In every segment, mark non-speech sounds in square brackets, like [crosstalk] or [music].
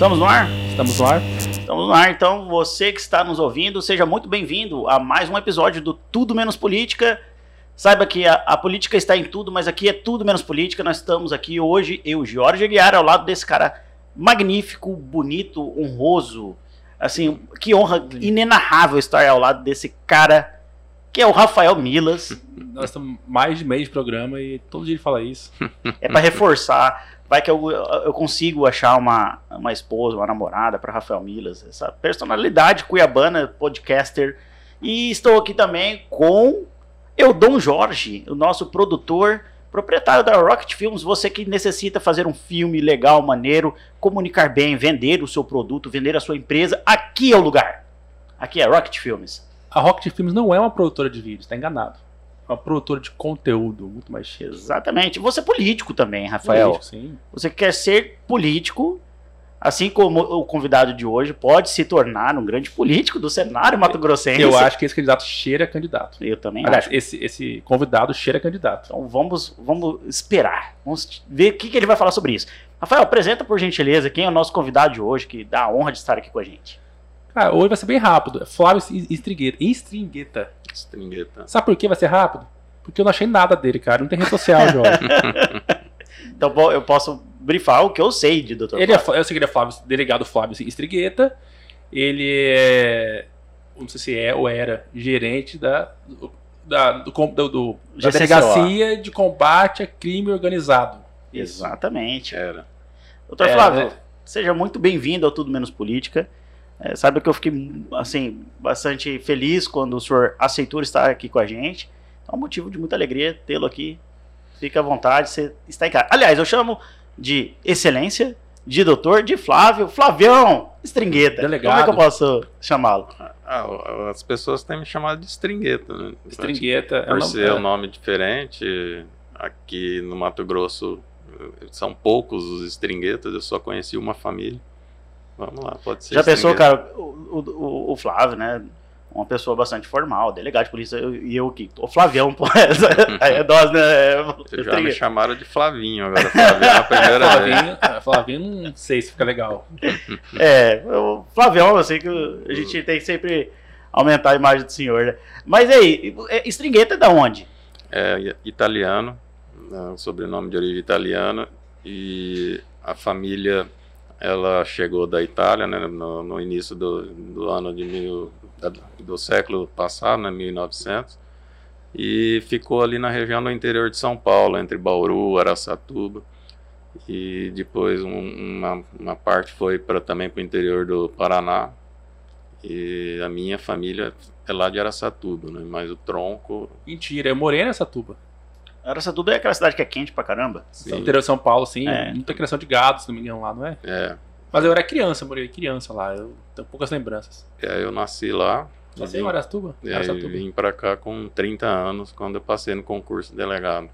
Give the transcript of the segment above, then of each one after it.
Estamos no ar? Estamos no ar? Estamos no ar, então você que está nos ouvindo, seja muito bem-vindo a mais um episódio do Tudo Menos Política. Saiba que a, a, política está em tudo, mas aqui é tudo menos política. Nós estamos aqui hoje, eu, Jorge Aguiar, ao lado desse cara magnífico, bonito, honroso. Assim, que honra inenarrável estar ao lado desse cara que é o Rafael Milas. [laughs] Nós estamos mais de mês de programa e todo dia ele fala isso. É para reforçar. Vai que eu, eu consigo achar uma, uma esposa, uma namorada para Rafael Milas, essa personalidade cuiabana, podcaster. E estou aqui também com Eudon Jorge, o nosso produtor, proprietário da Rocket Films. Você que necessita fazer um filme legal, maneiro, comunicar bem, vender o seu produto, vender a sua empresa, aqui é o lugar. Aqui é Rocket Films. A Rocket Films não é uma produtora de vídeos, está enganado. Uma produtora de conteúdo, muito mais. Exatamente. Você é político também, Rafael. Político, sim. Você quer ser político, assim como o convidado de hoje pode se tornar um grande político do cenário mato-grossense. Eu acho que esse candidato cheira candidato. Eu também Aliás, acho. Esse, esse convidado cheira candidato. Então vamos, vamos esperar. Vamos ver o que, que ele vai falar sobre isso. Rafael, apresenta por gentileza quem é o nosso convidado de hoje, que dá a honra de estar aqui com a gente. Cara, hoje vai ser bem rápido. Flávio Stringueta. Stringueta. Stringueta. Sabe por que vai ser rápido? Porque eu não achei nada dele, cara. Não tem rede social, Jorge. [laughs] então eu posso brifar o que eu sei de Dr. Ele Flávio. É, eu sei que ele é Flávio, delegado Flávio Stringueta. Ele é. Não sei se é ou era gerente da, da, do, do, do da Delegacia de Combate a Crime Organizado. Exatamente. Era. Doutor é, Flávio, é... seja muito bem-vindo ao Tudo Menos Política. É, saiba que eu fiquei assim bastante feliz quando o senhor aceitou estar aqui com a gente. É um motivo de muita alegria tê-lo aqui. Fique à vontade, você está em casa. Aliás, eu chamo de excelência, de doutor, de Flávio, Flavião Stringueta. Delegado. Como é que eu posso chamá-lo? Ah, as pessoas têm me chamado de Stringueta. Né? Stringueta. Por é ser um é. nome diferente, aqui no Mato Grosso são poucos os Stringuetas, eu só conheci uma família. Vamos lá, pode ser. Já pensou, cara, o, o, o, Flávio, né? Uma pessoa bastante formal, delegado de polícia, e eu, que. O Flavião, pô, [laughs] é nós, né? Vocês já me chamaram de Flavinho agora. Flavinho é a primeira Flavinho, [laughs] é, Flavinho, não sei se fica legal. [laughs] É, o Flavião, eu sei que a gente tem que sempre aumentar a imagem do senhor, né? Mas aí, Stringueta é da onde? É italiano, né, sobrenome de origem italiana, e a família ela chegou da Itália né, no, no início do, do, ano de mil, do século passado, né, 1900, e ficou ali na região do interior de São Paulo, entre Bauru, Araçatuba, e depois um, uma, uma parte foi para também para o interior do Paraná, e a minha família é lá de Araçatuba, né, mas o tronco... Mentira, eu morei nessa tuba. Araçatuba é aquela cidade que é quente pra caramba. Sim. Interior de São Paulo, sim. É. Muita criação de gado, se não me engano, lá, não é? É. Mas eu era criança, morei criança lá. Eu tenho poucas lembranças. É, eu nasci lá. Nasci em Araçatuba? É, Araçatuba. vim pra cá com 30 anos, quando eu passei no concurso de delegado.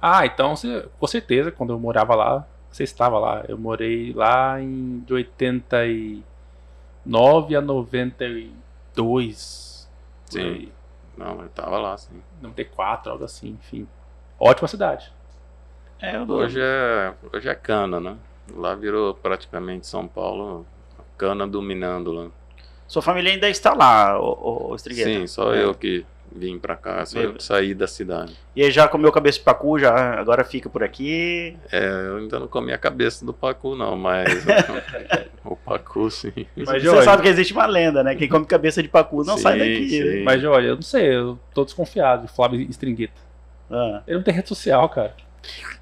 Ah, então você, com certeza, quando eu morava lá, você estava lá. Eu morei lá em de 89 a 92. Sim. Não, eu tava lá, sim. 94, algo assim, enfim. Ótima cidade. É, hoje, é, hoje é cana, né? Lá virou praticamente São Paulo, cana dominando lá. Sua família ainda está lá, o, o Sim, só é. eu que vim pra cá, só eu saí da cidade. E aí já comeu cabeça de pacu, já agora fica por aqui? É, eu ainda não comi a cabeça do pacu não, mas [laughs] o pacu sim. Mas você sabe que existe uma lenda, né? Quem come cabeça de pacu não sim, sai daqui. Né? Mas olha, eu não sei, eu tô desconfiado de Flávio Stringueta. Ah. Ele não tem rede social, cara.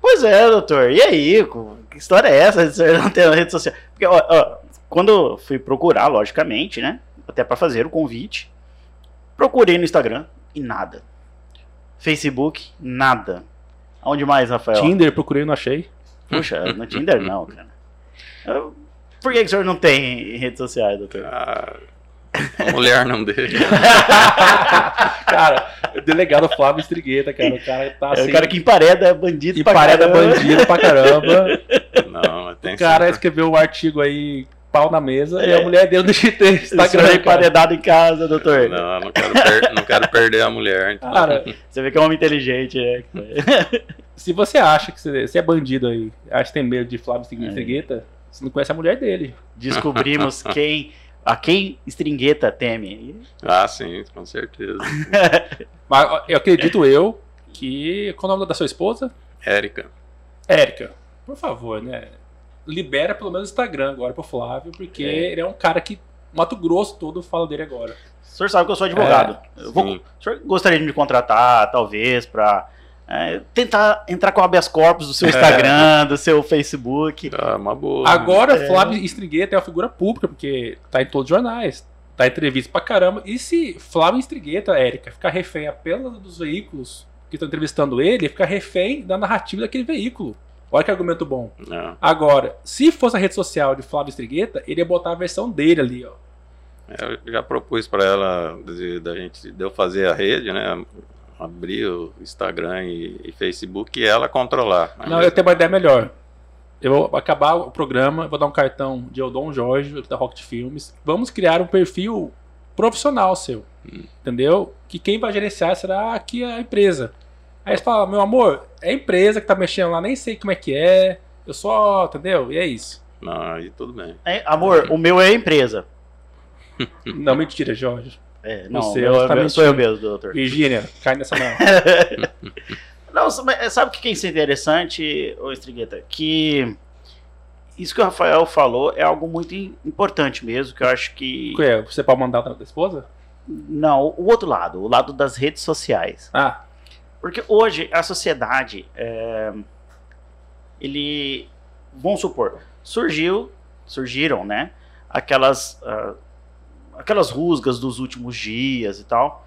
Pois é, doutor. E aí? Que história é essa de você não ter rede social? Porque, ó, ó, quando eu fui procurar, logicamente, né? Até para fazer o convite, procurei no Instagram e nada. Facebook, nada. Aonde mais, Rafael? Tinder, procurei e não achei. Puxa, no Tinder não, cara. Eu, por que, que o senhor não tem redes sociais, doutor? Ah, a mulher não deixa. [laughs] cara, o delegado Flávio Estrigueta, cara. O cara tá assim. É o cara que empareda bandido empareda pra caramba. bandido pra caramba. Não, tem O cara escreveu um artigo aí, pau na mesa, é. e a mulher deu no Instagram. emparedado em casa, doutor. Não, não quero, per não quero perder a mulher. Então. Cara, [laughs] você vê que é um homem inteligente, né? [laughs] Se você acha que você, é bandido aí, acha que tem medo de Flávio Estrigueta, é Você não conhece a mulher dele. Descobrimos quem a quem Stringueta teme. Ah, sim, com certeza. [laughs] Mas eu acredito eu que. Qual é o nome da sua esposa? Érica. Érica, por favor, né? Libera pelo menos o Instagram agora pro Flávio, porque é. ele é um cara que Mato Grosso todo fala dele agora. O senhor sabe que eu sou advogado. É, eu vou, o senhor gostaria de me contratar, talvez, para é, tentar entrar com habeas corpus do seu Instagram, é. do seu Facebook. Ah, uma boa. Agora, é. Flávio Estrigueta é uma figura pública, porque tá em todos os jornais, tá em entrevista pra caramba. E se Flávio Estrigueta, Érica, ficar refém apenas dos veículos que estão entrevistando ele, ficar refém da narrativa daquele veículo. Olha que argumento bom. É. Agora, se fosse a rede social de Flávio Estrigueta, ele ia botar a versão dele ali, ó. É, eu já propus para ela da gente de eu fazer a rede, né? Abrir o Instagram e, e Facebook e ela controlar. Não, eu tenho uma ideia melhor. Eu vou acabar o programa, vou dar um cartão de Eldon Jorge, da Rocket Filmes. Vamos criar um perfil profissional seu. Hum. Entendeu? Que quem vai gerenciar será aqui a empresa. Aí você fala, meu amor, é a empresa que tá mexendo lá, nem sei como é que é. Eu só, entendeu? E é isso. Não, aí tudo bem. É, amor, o meu é a empresa. Não, mentira, Jorge. É, não, Você, eu, tá sou eu mesmo, doutor. Virgínia, cai nessa mão. [laughs] não, sabe o que é isso interessante, ô Estrigueta? Que isso que o Rafael falou é algo muito importante mesmo, que eu acho que... que é? Você pode mandar da esposa? Não, o outro lado, o lado das redes sociais. Ah. Porque hoje a sociedade, é, ele, vamos supor, surgiu, surgiram, né, aquelas... Uh, aquelas rusgas dos últimos dias e tal.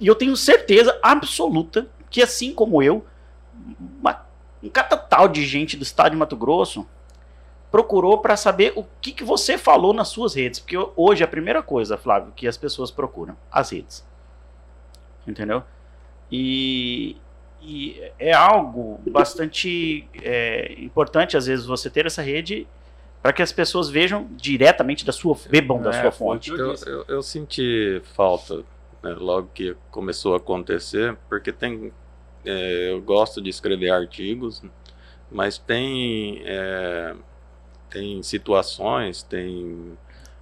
E eu tenho certeza absoluta que, assim como eu, uma, um catatal de gente do estado de Mato Grosso procurou para saber o que, que você falou nas suas redes. Porque hoje é a primeira coisa, Flávio, que as pessoas procuram: as redes. Entendeu? E, e é algo bastante é, importante, às vezes, você ter essa rede para que as pessoas vejam diretamente da sua, bebam da é, sua fonte. Eu, eu, eu senti falta né, logo que começou a acontecer, porque tem, é, eu gosto de escrever artigos, mas tem, é, tem situações, tem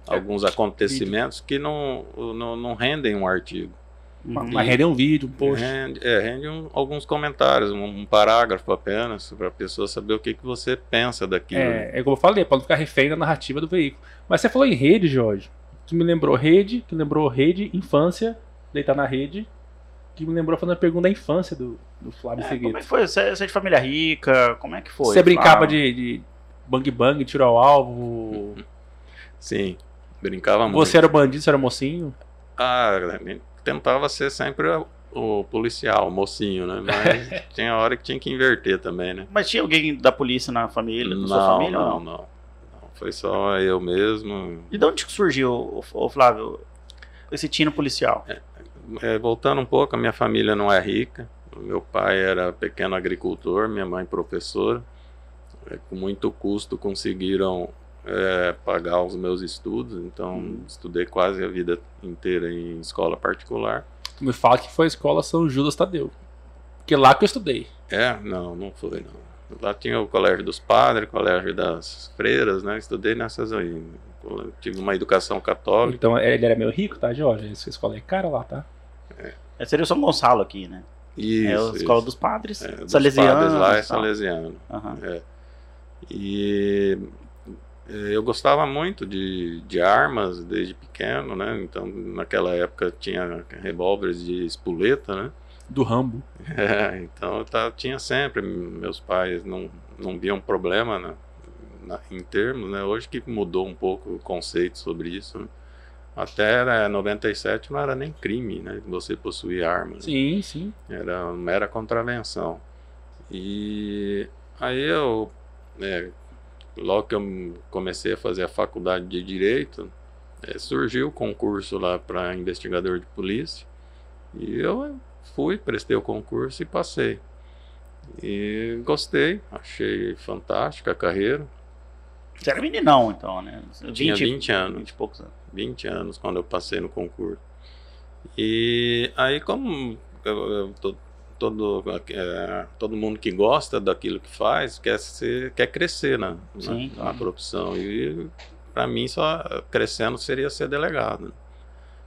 é, alguns acontecimentos que não, não, não rendem um artigo. Mas rende um vídeo, um post. Rende, é, rende um, alguns comentários, um, um parágrafo apenas, para a pessoa saber o que, que você pensa daquilo. É, é como eu falei, para não ficar refém da narrativa do veículo. Mas você falou em rede, Jorge, que me lembrou rede, que lembrou rede, infância, deitar na rede, que me lembrou fazendo a pergunta da infância do, do Flávio é, Como é que foi? Você, é de família rica? Como é que foi? Você brincava de, de bang bang, tiro ao alvo? [laughs] Sim, brincava você muito. Você era bandido, você era mocinho? Ah, tentava ser sempre o policial, o mocinho, né? Mas [laughs] tinha hora que tinha que inverter também, né? Mas tinha alguém da polícia na família, na não, sua família? Não, não, não. Foi só eu mesmo. E de onde surgiu, o Flávio, esse tino policial? É, é, voltando um pouco, a minha família não é rica. Meu pai era pequeno agricultor, minha mãe professora. É, com muito custo conseguiram é, pagar os meus estudos, então hum. estudei quase a vida inteira em escola particular. Me fala que foi a escola São Judas Tadeu, porque lá que eu estudei. É, não, não foi não. Lá tinha o colégio dos padres, o colégio das freiras, né? Estudei nessas aí. Tive uma educação católica. Então ele era meio rico, tá, Jorge? Essa escola é cara lá, tá? É. é seria o São Gonçalo aqui, né? Isso, é a escola isso. dos padres. É, dos salesiano. Padres lá é salesiano. Uhum. É. E eu gostava muito de, de armas desde pequeno, né? Então, naquela época tinha revólveres de espoleta, né? Do Rambo. [laughs] É, então eu tá, tinha sempre. Meus pais não, não viam problema na, na, em termos, né? Hoje que mudou um pouco o conceito sobre isso. Né? Até né, 97 não era nem crime, né? Você possuir armas. Sim, né? sim. Era mera contravenção. E aí eu né, logo que eu comecei a fazer a faculdade de Direito, é, surgiu o concurso lá para investigador de polícia. E eu fui, prestei o concurso e passei. E gostei, achei fantástica a carreira. Você era meninão, então, né? 20, Tinha 20 anos. 20 e poucos anos. 20 anos quando eu passei no concurso. E aí, como eu, eu tô todo, é, todo mundo que gosta daquilo que faz quer, ser, quer crescer né, Sim, na, na profissão. E para mim, só crescendo seria ser delegado. Né?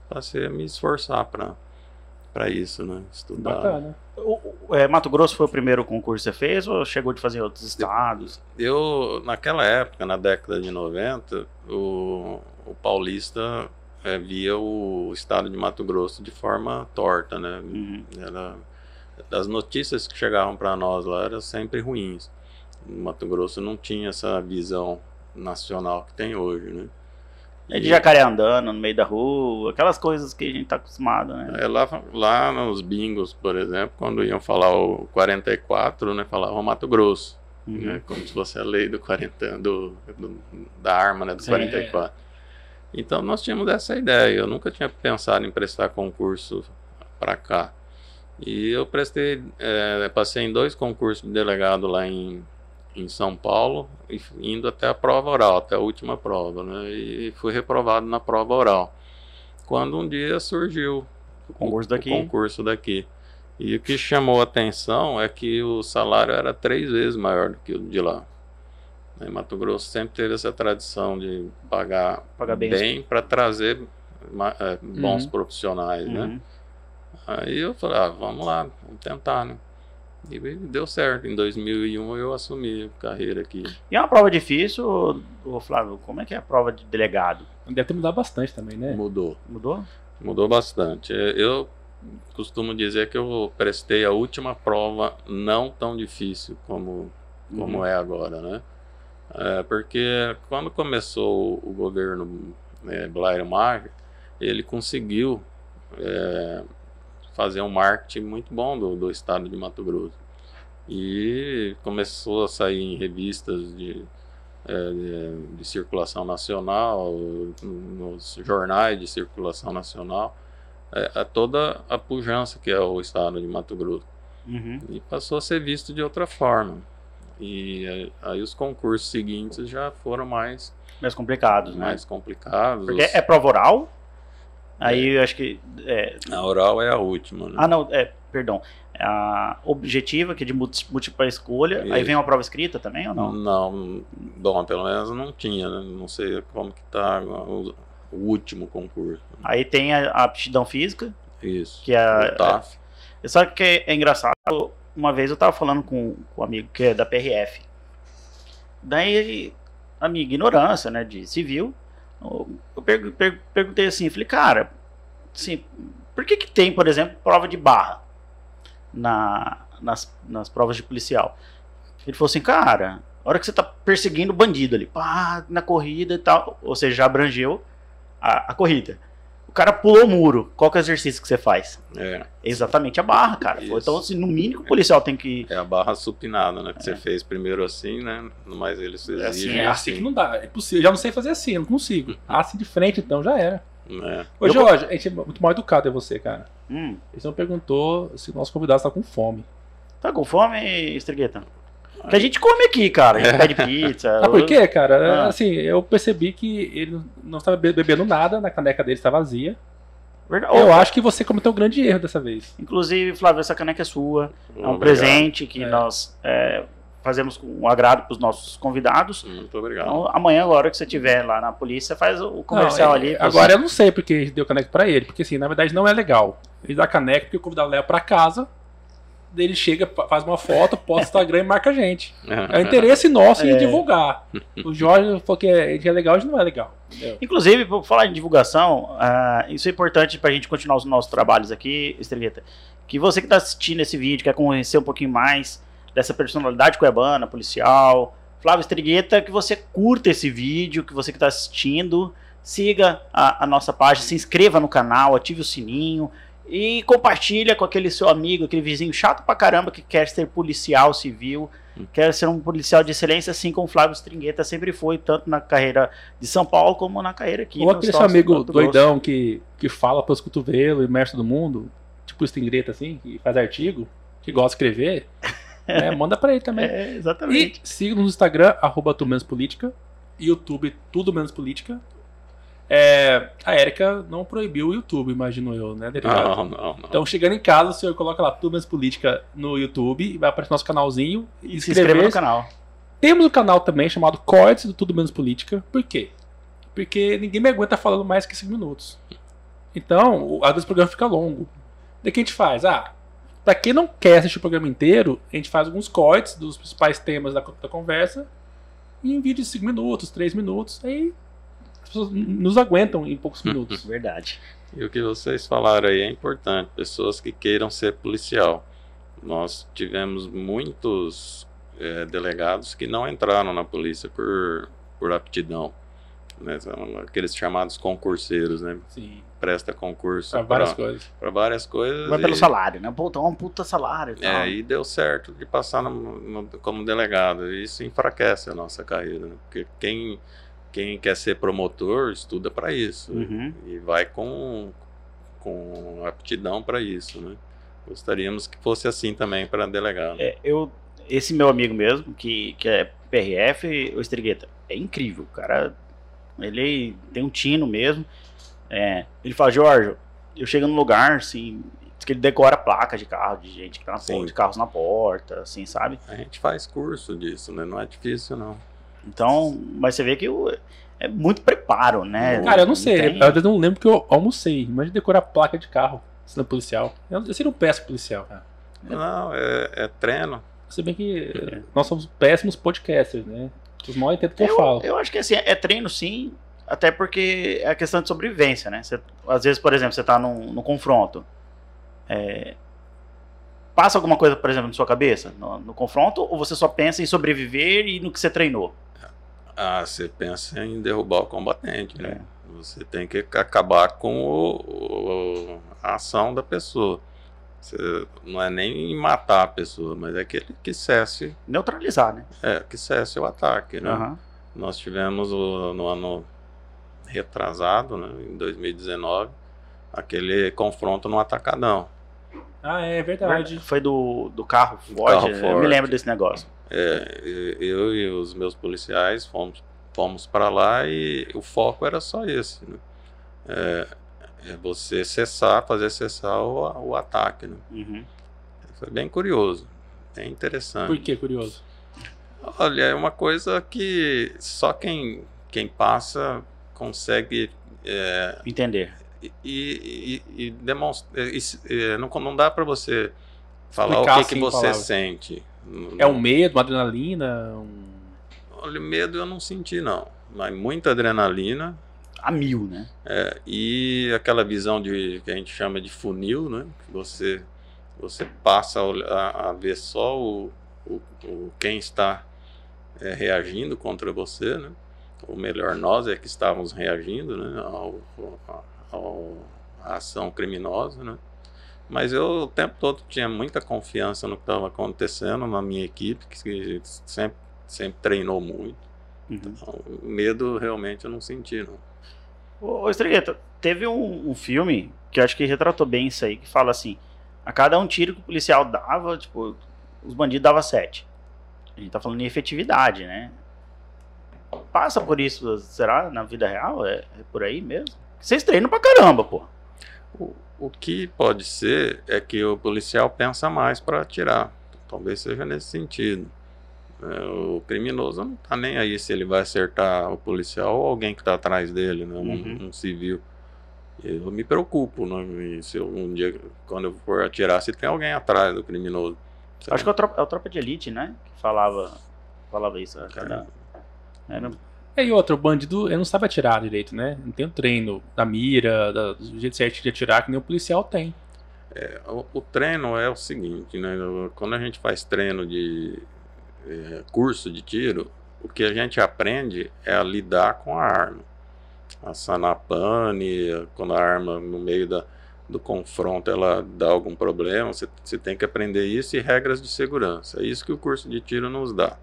Para ser me esforçar para isso, né? Estudar. Bacana. O, o, é, Mato Grosso foi o primeiro concurso que você fez ou chegou de fazer em outros estados? Eu, naquela época, na década de 90, o, o paulista é, via o estado de Mato Grosso de forma torta, né? Uhum. Era, as notícias que chegavam para nós lá eram sempre ruins. O Mato Grosso não tinha essa visão nacional que tem hoje, né? É de jacaré andando no meio da rua, aquelas coisas que a gente tá acostumado, né? É, lá, lá nos bingos, por exemplo, quando iam falar o 44, né, falavam Mato Grosso, uhum. né, como se fosse a lei do 40, do, do da arma, né, do Sim, 44. É. Então nós tínhamos essa ideia. Eu nunca tinha pensado em prestar concurso para cá. E eu prestei, é, passei em dois concursos de delegado lá em, em São Paulo, indo até a prova oral, até a última prova, né? E fui reprovado na prova oral. Quando um dia surgiu o concurso daqui. O concurso daqui. E o que chamou a atenção é que o salário era três vezes maior do que o de lá. Em Mato Grosso sempre teve essa tradição de pagar, pagar bem, bem para trazer é, bons uhum. profissionais, né? uhum. Aí eu falei, ah, vamos lá, vamos tentar, né? E deu certo. Em 2001 eu assumi a carreira aqui. E é uma prova difícil, Flávio? Como é que é a prova de delegado? Deve ter mudado bastante também, né? Mudou. Mudou? Mudou bastante. É, eu costumo dizer que eu prestei a última prova não tão difícil como, como uhum. é agora, né? É, porque quando começou o governo né, Blair Mar, ele conseguiu é, fazer um marketing muito bom do, do estado de Mato Grosso. E começou a sair em revistas de, é, de, de, circulação nacional, nos jornais de circulação nacional, é, a toda a pujança que é o estado de Mato Grosso. Uhum. E passou a ser visto de outra forma. E aí os concursos seguintes já foram mais mais complicados, né? Mais complicados. Porque é prova oral. Aí é. eu acho que é... a oral é a última, né? Ah, não, é, perdão. A objetiva, que é de múltipla escolha. Isso. Aí vem uma prova escrita também ou não? Não, bom, pelo menos não tinha, né? Não sei como que tá o, último concurso. Aí tem a, a aptidão física. Isso. Que é a, o TAF. É, sabe que é, é engraçado? uma vez eu tava falando com, com um amigo que é da PRF. Daí, a minha ignorância, né, de civil, eu per per perguntei assim, falei, cara, assim, por que que tem, por exemplo, prova de barra na, nas, nas provas de policial? Ele falou assim, cara, a hora que você tá perseguindo o bandido ali, pá, na corrida e tal, ou seja, já abrangeu a, a corrida. O cara pulou o muro. Qual que é o exercício que você faz? É. Exatamente a barra, cara. Isso. Então, assim, no mínimo o policial tem que. É a barra supinada, né? Que é. você fez primeiro assim, né? Mas eles exigem. É assim, é assim, que não dá. É possível. Eu já não sei fazer assim, eu não consigo. Assim de frente, então, já era. É. Ô, Jorge, a gente é muito mal educado é você, cara. Hum. Ele não perguntou se o nosso convidado está com fome. Tá com fome, Estrigueta? Que a gente come aqui, cara. A gente pede [laughs] pizza. Ah, por quê, cara? Ah. Assim, eu percebi que ele não estava bebendo nada, na caneca dele está vazia. Verdade. Eu acho que você cometeu um grande erro dessa vez. Inclusive, Flávio, essa caneca é sua. é um presente que é. nós é, fazemos com um agrado para os nossos convidados. Muito obrigado. Então, amanhã, agora que você estiver lá na polícia, faz o comercial não, ali. Agora você... eu não sei porque a gente deu caneca para ele, porque assim, na verdade não é legal. Ele dá caneca porque o convidado leva para casa ele chega, faz uma foto, posta no Instagram e marca a gente. É o interesse nosso em é. divulgar. [laughs] O Jorge falou que é, que é legal, e não é legal. Entendeu? Inclusive, por falar em divulgação, uh, isso é importante para a gente continuar os nossos trabalhos aqui, Estreleta. Que você que está assistindo esse vídeo, quer conhecer um pouquinho mais dessa personalidade cuiabana, policial, Flávio Estrigueta, que você curta esse vídeo, que você que está assistindo, siga a, a nossa página, se inscreva no canal, ative o sininho, e compartilha com aquele seu amigo, aquele vizinho chato pra caramba que quer ser policial civil, hum. quer ser um policial de excelência, assim como Flávio Stringueta sempre foi, tanto na carreira de São Paulo como na carreira aqui. Ou aquele seu amigo doidão que, que fala pelos cotovelos, imerso do mundo, tipo Stringueta assim, que faz artigo, que gosta de escrever. [laughs] é, manda pra ele também. É, exatamente. E siga no Instagram, arroba tu menos política, YouTube, tudo menos política. É, a Érica não proibiu o YouTube, imagino eu, né, delegado? Não, não, não. Então, chegando em casa, o senhor coloca lá Turmas Política no YouTube e vai aparecer nosso canalzinho e se inscreva no canal. Temos um canal também chamado Cortes do Tudo Menos Política. Por quê? Porque ninguém me aguenta falando mais que 5 minutos. Então, às vezes o programa fica longo. Daí que a gente faz? Ah, pra quem não quer assistir o programa inteiro, a gente faz alguns cortes dos principais temas da, da conversa e em vídeo de 5 minutos, 3 minutos. Aí pessoas nos aguentam em poucos [laughs] minutos. Verdade. E o que vocês falaram aí é importante. Pessoas que queiram ser policial. Nós tivemos muitos é, delegados que não entraram na polícia por, por aptidão. Né? São aqueles chamados concurseiros, né? Sim. Presta concurso para várias coisas. Para várias coisas. Vai e... pelo salário, né? Puta, um puta salário. E é, e deu certo de passar no, no, como delegado. Isso enfraquece a nossa carreira, né? Porque quem quem quer ser promotor estuda para isso uhum. e vai com, com aptidão para isso, né? Gostaríamos que fosse assim também para delegado. É, eu, esse meu amigo mesmo, que, que é PRF, o Estrigueta, é incrível, o cara, ele tem um tino mesmo. É, ele fala, Jorge, eu chego no lugar, assim, que ele decora placa de carro, de gente que tá na porta, de carros na porta, assim, sabe? A gente faz curso disso, né? Não é difícil, não. Então, mas você vê que o, é muito preparo, né? Cara, eu não sei. Tem... Eu não lembro que eu almocei. Imagina decorar placa de carro, sendo policial. Eu, eu seria um péssimo policial, cara. Não, é, é treino. Se bem que é. nós somos péssimos podcasters, né? Os mal entendem que eu, eu falo. Eu acho que assim, é treino sim, até porque é a questão de sobrevivência, né? Você, às vezes, por exemplo, você tá num, num confronto. É, passa alguma coisa, por exemplo, na sua cabeça no, no, confronto, ou você só pensa em sobreviver e no que você treinou? Ah, você pensa em derrubar o combatente, né? É. Você tem que acabar com o, o, a ação da pessoa. Você, não é nem matar a pessoa, mas é aquele que cesse. Neutralizar, né? É, que cesse o ataque, né? Uhum. Nós tivemos o, no ano retrasado, né, em 2019, aquele confronto no atacadão. Ah, é verdade. Foi do, do carro Ford, carro Ford. eu me lembro desse negócio. É, eu e os meus policiais fomos, fomos para lá e o foco era só esse, né? É, é você cessar, fazer cessar o, o ataque, né? Uhum. Foi bem curioso, bem interessante. Por que curioso? Olha, é uma coisa que só quem, quem passa consegue é, entender e, e, e demonstra, e, não, não dá para você falar Explicar o que, que você palavras. sente. É um medo, uma adrenalina? Um... Olha, medo eu não senti, não. Mas muita adrenalina. A mil, né? É, e aquela visão de que a gente chama de funil, né? Você, você passa a, a ver só o, o, o quem está é, reagindo contra você, né? Ou melhor, nós é que estávamos reagindo né? ao, ao, ao, à ação criminosa, né? Mas eu o tempo todo tinha muita confiança no que estava acontecendo na minha equipe, que sempre, sempre treinou muito. Uhum. Então, medo realmente eu não senti, não. Ô, Estregueta, teve um, um, filme que eu acho que retratou bem isso aí, que fala assim, a cada um tiro que o policial dava, tipo, os bandidos davam sete. A gente tá falando em efetividade, né? Passa por isso, será, na vida real? É, é por aí mesmo? Vocês treinam pra caramba, pô. O, o que pode ser é que o policial pensa mais para atirar. Talvez seja nesse sentido. É, o criminoso não tá nem aí se ele vai acertar o policial ou alguém que está atrás dele, né? Um, uhum. um, civil. Eu me preocupo, né? se eu, um dia, quando eu for atirar, se tem alguém atrás do criminoso. Acho que é o Tropa, é o Tropa de Elite, né? Que falava, falava isso. Cada, era, é, e outro, o bandido ele não sabe atirar direito, né? Não tem o treino da mira, da, do jeito certo de atirar, que nem o policial tem. É, o, o, treino é o seguinte, né? Quando a gente faz treino de é, curso de tiro, o que a gente aprende é a lidar com a arma. A sanapane, quando a arma no meio da, do confronto ela dá algum problema, você, você tem que aprender isso e regras de segurança. É isso que o curso de tiro nos dá.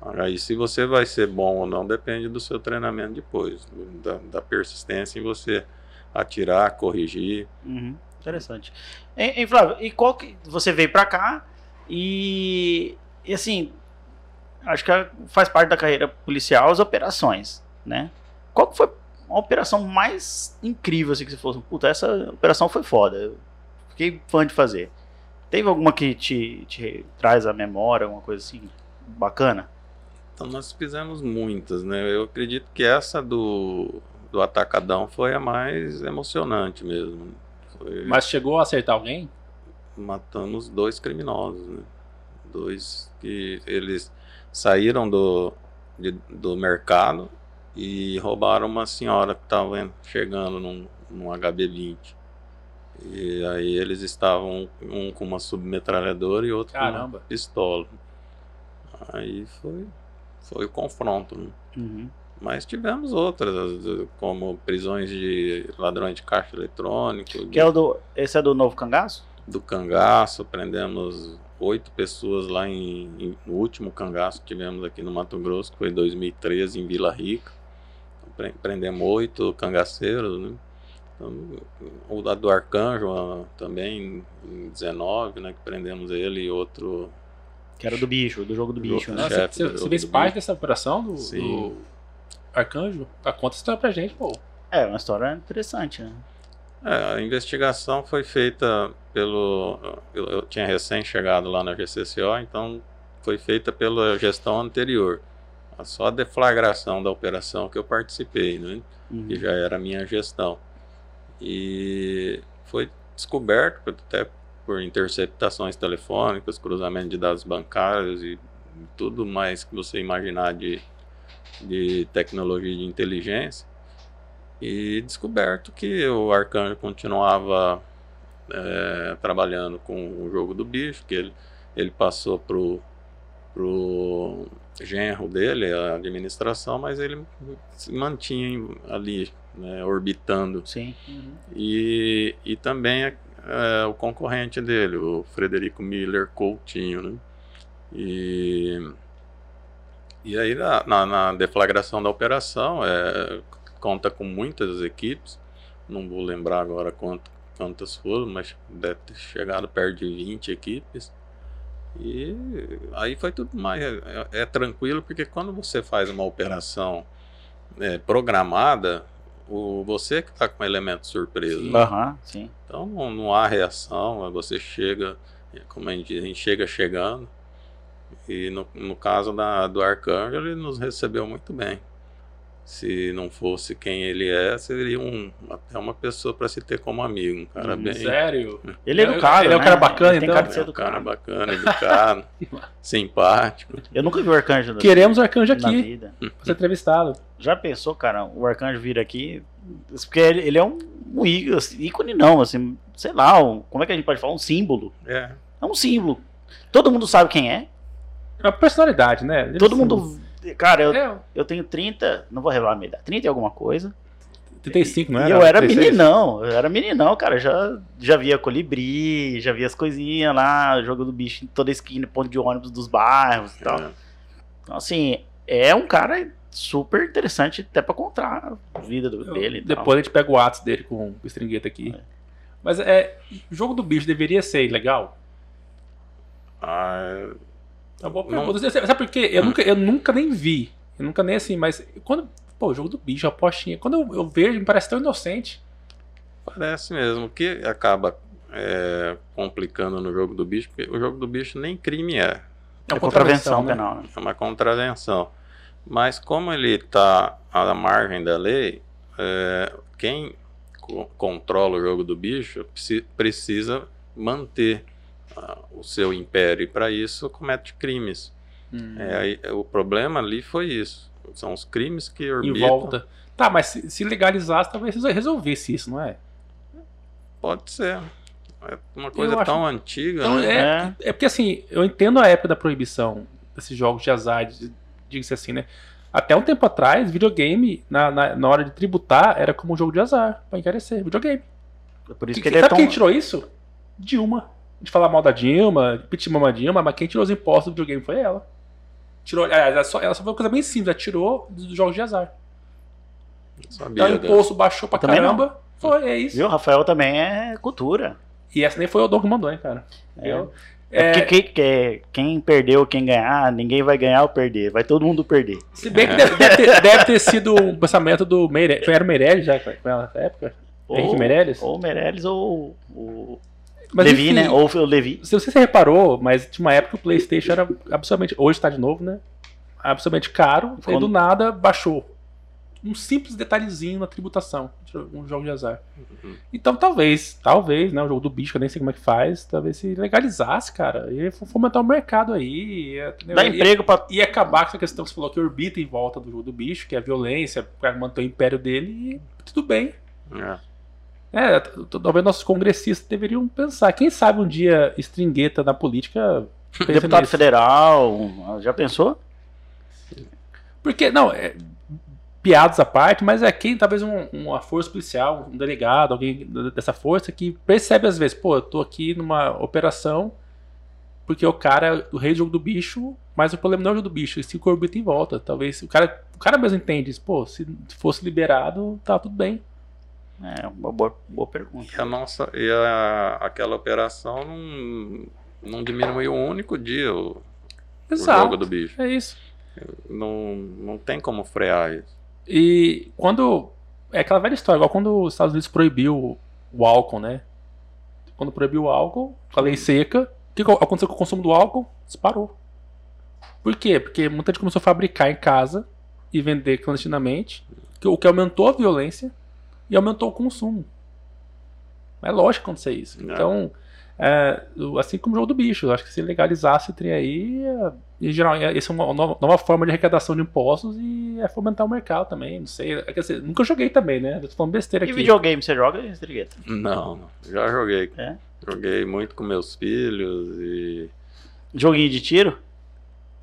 Aí, se você vai ser bom ou não, depende do seu treinamento depois, da, da persistência em você atirar, corrigir. Uhum, interessante. E, e, Flávio, e qual que você veio para cá e, e assim, acho que faz parte da carreira policial as operações, né? Qual que foi uma operação mais incrível, assim, que você fosse, puta, essa operação foi foda. Eu fiquei fã de fazer. Teve alguma que te, te traz a memória, alguma coisa assim, bacana? Então nós fizemos muitas, né? Eu acredito que essa do, do Atacadão foi a mais emocionante mesmo. Foi... Mas chegou a acertar alguém? Matamos dois criminosos, né? Dois que eles saíram do, de, do mercado e roubaram uma senhora que estava chegando num, num HB20. E aí eles estavam um com uma submetralhadora e outro Caramba. com uma pistola. Aí foi, foi o confronto. Né? Uhum. Mas tivemos outras, como prisões de ladrões de caixa eletrônico. Que é o do, esse é do Novo Cangaço? Do cangaço, prendemos oito pessoas lá em, em, no último cangaço que tivemos aqui no Mato Grosso, que foi em 2013, em Vila Rica. Então, prendemos oito cangaceiros, né? Então, o da do Arcanjo também, em 19, né? Que prendemos ele e outro. Que era do bicho, do jogo do bicho, né? Nossa, você, você fez parte dessa operação do, do Arcanjo? A conta história pra gente, pô. É, uma história interessante, né? É, a investigação foi feita pelo. Eu, eu tinha recém chegado lá na GCCO, então foi feita pela gestão anterior. Só a deflagração da operação que eu participei, né? Uhum. que já era a minha gestão. E foi descoberto, até por interceptações telefônicas, cruzamento de dados bancários e tudo mais que você imaginar de, de tecnologia de inteligência e descoberto que o Arcanjo continuava é, trabalhando com o jogo do bicho, que ele, ele passou pro, pro genro dele, a administração, mas ele se mantinha ali, né, orbitando. Sim. Uhum. E, e também é, é, o concorrente dele, o Frederico Miller Coutinho, né? E, e aí na, na, na deflagração da operação, é, conta com muitas equipes, não vou lembrar agora quanto, quantas foram, mas deve ter chegado perto de 20 equipes. E aí foi tudo mais. É, é tranquilo, porque quando você faz uma operação é, programada, o, você que está com elemento surpresa. Sim. Uhum, sim. Então não, não, há reação, você chega, como a gente, a gente chega chegando. E no, no caso da, do Arcanjo, ele nos recebeu muito bem se não fosse quem ele é, seria um, até uma pessoa para se ter como amigo, um cara hum, bem. Sério? [laughs] Ele é educado, ele é um cara né? bacana, ele então. Tem cara de ser É um cara bacana, educado, [laughs] simpático. Eu nunca vi o Arcanjo Queremos o Arcanjo na aqui, vida. pra ser entrevistado. Já pensou, cara, o Arcanjo vir aqui? Porque ele, ele é um, um assim, ícone, não, assim, sei lá, um- como é que a gente pode falar? Um símbolo. É, É um símbolo. Todo mundo sabe quem é. É uma personalidade, né? Ele, Todo assim, mundo. Cara, eu, É, eu tenho 30, não vou revelar a minha idade, 30 e alguma coisa. 35, não E era? eu era 36? meninão, eu era meninão, cara. Já, já via colibri, já via as coisinhas lá, jogo do bicho em toda esquina, ponto de ônibus dos bairros e tal. é. Então, assim, é um cara super interessante até pra contar a vida do- Eu- dele. tal. Depois a gente pega o ato dele com o stringueta aqui. É. Mas é. O jogo do bicho deveria ser legal? Ah, É uma boa Não-. Sabe por quê? Eu, nunca, eu nunca nem vi. Eu nunca nem assim, mas quando. Pô, o jogo do bicho, a apostinha. Quando eu, eu vejo, me parece tão inocente. parece mesmo. O que acaba é, complicando no jogo do bicho, porque o jogo do bicho nem crime é. É É contravenção né? penal, né? É uma contravenção. Mas como ele está à margem da lei, é, quem co- controla o jogo do bicho preci- precisa manter ah, o seu império e para isso comete crimes. Hum. É, aí, o problema ali foi isso. São os crimes que em orbitam. volta. Tá, mas se, se legalizasse, talvez resol- resolvesse isso, não é? Pode ser. É uma coisa acho- tão antiga, Então, né? é, é porque assim, eu entendo a época da proibição desses jogos de azar, de- diga-se assim, né? Até um tempo atrás, videogame, na, na, na hora de tributar, era como um jogo de azar, pra encarecer. Videogame. É Por isso Que- que ele é sabe tão. quem tirou isso? Dilma. A gente falar mal da Dilma, pitmama a Dilma, mas quem tirou os impostos do videogame foi ela. Tirou, aliás, ela só, ela só foi uma coisa bem simples, ela tirou dos jogos de azar. Sabia Então o imposto baixou pra Também caramba. Foi, é isso. Viu? Rafael também é cultura. E essa nem foi o Dom que mandou, hein, cara. É. Eu- É, é porque quem, quem perdeu, quem ganhar, ninguém vai ganhar ou perder. Vai todo mundo perder. Se bem que deve, deve, ter, deve ter, sido um pensamento do Meirelles. Era o Meirelles já naquela época? Ou, Henrique Meirelles? Ou Meirelles ou o Levi, enfim, né? Ou o Levi. Se você reparou, mas tinha uma época que o PlayStation era absolutamente. Hoje está de novo, né? Absolutamente caro. Quando... E do nada baixou. Um simples detalhezinho na tributação. Um jogo de azar. Uhum. Então talvez, talvez, né? O jogo do bicho, eu nem sei como é que faz. Talvez se legalizasse, cara. Ia fomentar o mercado aí. Ia, Dá ia, emprego pra. Ia acabar com essa questão que você falou que orbita em volta do jogo do bicho, que é a violência, para manter o império dele e tudo bem. É. É, talvez nossos congressistas deveriam pensar. Quem sabe um dia estringueta na política. [laughs] Deputado nisso. federal, já pensou? Porque, não, é, piadas à parte, mas é quem, talvez um, uma força policial, um delegado, alguém dessa força que percebe às vezes, pô, eu tô aqui numa operação porque o cara, o rei do jogo do bicho, mas o problema não é o jogo do bicho, se orbita em volta. Talvez o cara, o cara mesmo entende, pô, se fosse liberado, tá tudo bem. É uma boa, boa pergunta. E, a nossa, e a, aquela operação não, não diminuiu um único dia o, o jogo do bicho. É isso. Não, não tem como frear isso. E quando. É aquela velha história, igual quando os Estados Unidos proibiu o álcool, né? Quando proibiu o álcool, a lei seca, o que aconteceu com o consumo do álcool? Disparou. Por quê? Porque muita gente começou a fabricar em casa e vender clandestinamente, o que aumentou a violência e aumentou o consumo. É lógico acontecer isso. Não. É, assim como o jogo do bicho, eu acho que se legalizasse o trem aí, é, em geral, é, essa é uma nova, nova, forma de arrecadação de impostos e é fomentar o mercado também. Não sei. Quer dizer, nunca joguei também, né? Eu tô falando besteira e aqui. E videogame, você joga, Estrigueta? Não, não, já joguei. É? Joguei muito com meus filhos e. Joguinho de tiro?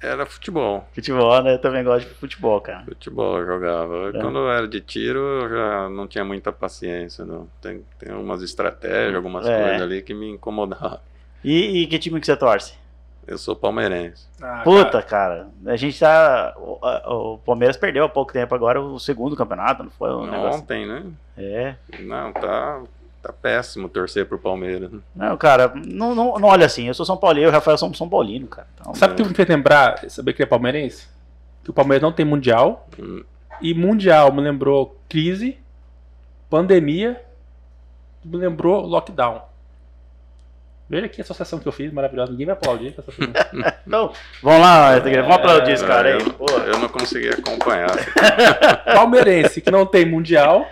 Era futebol. Futebol, né? Eu também gosto de futebol, cara. Futebol eu jogava. É. Quando eu era de tiro, eu já não tinha muita paciência, não. Tem, tem umas estratégias, algumas é. coisas ali que me incomodavam. E, e, que time que você torce? Eu sou palmeirense. Ah, Puta, cara. cara. A gente tá. O, o, Palmeiras perdeu há pouco tempo agora o segundo campeonato, não foi? Um Ontem, né? É. Não, tá, Tá péssimo torcer pro Palmeiras. Não, cara, não, não, não olha assim. Eu sou São Paulino, o Rafael somos São Paulino, cara. Então, Sabe o que me fez lembrar, saber que é palmeirense? Que o Palmeiras não tem Mundial. Hum. E Mundial me lembrou crise, pandemia, me lembrou lockdown. Veja aqui a associação que eu fiz, maravilhosa. Ninguém vai aplaudir. [laughs] não, vamos lá, vamos aplaudir esse cara aí. Eu, eu não consegui acompanhar. [laughs] Palmeirense que não tem Mundial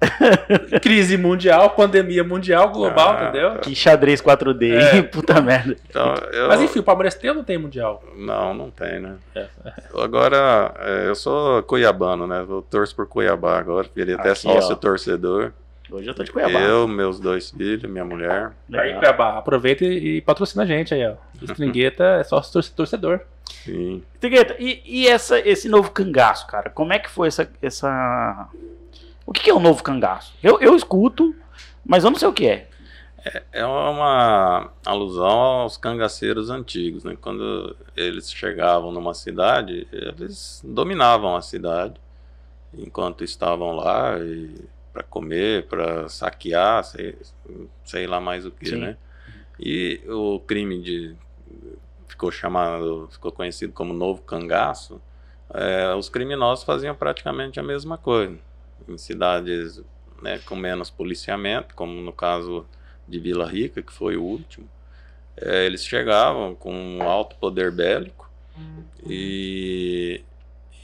[laughs] Crise mundial, pandemia mundial, global, ah, entendeu? Que xadrez 4D, é. [laughs] puta merda. Então, eu... Mas enfim, o Palmeiras tem ou não tem mundial? Não, não tem, né? É. Agora, é, eu sou cuiabano, né? Eu torço por Cuiabá agora, virei até sócio ó. torcedor. Hoje eu tô de Cuiabá. Eu, meus dois filhos, minha mulher. Aí, Cuiabá, aproveita e patrocina a gente aí, ó. [laughs] Stringueta é sócio torcedor. Sim. Stringueta, e, e essa, esse novo cangaço, cara? Como é que foi essa, essa o que é o novo cangaço? Eu, eu escuto, mas eu não sei o que é. É, é uma alusão aos cangaceiros antigos, né? Quando eles chegavam numa cidade, eles dominavam a cidade enquanto estavam lá para comer, para saquear, sei, sei, lá mais o que, né? E o crime de ficou chamado, ficou conhecido como novo cangaço. É, os criminosos faziam praticamente a mesma coisa em cidades né, com menos policiamento, como no caso de Vila Rica, que foi o último, é, eles chegavam com um alto poder bélico e,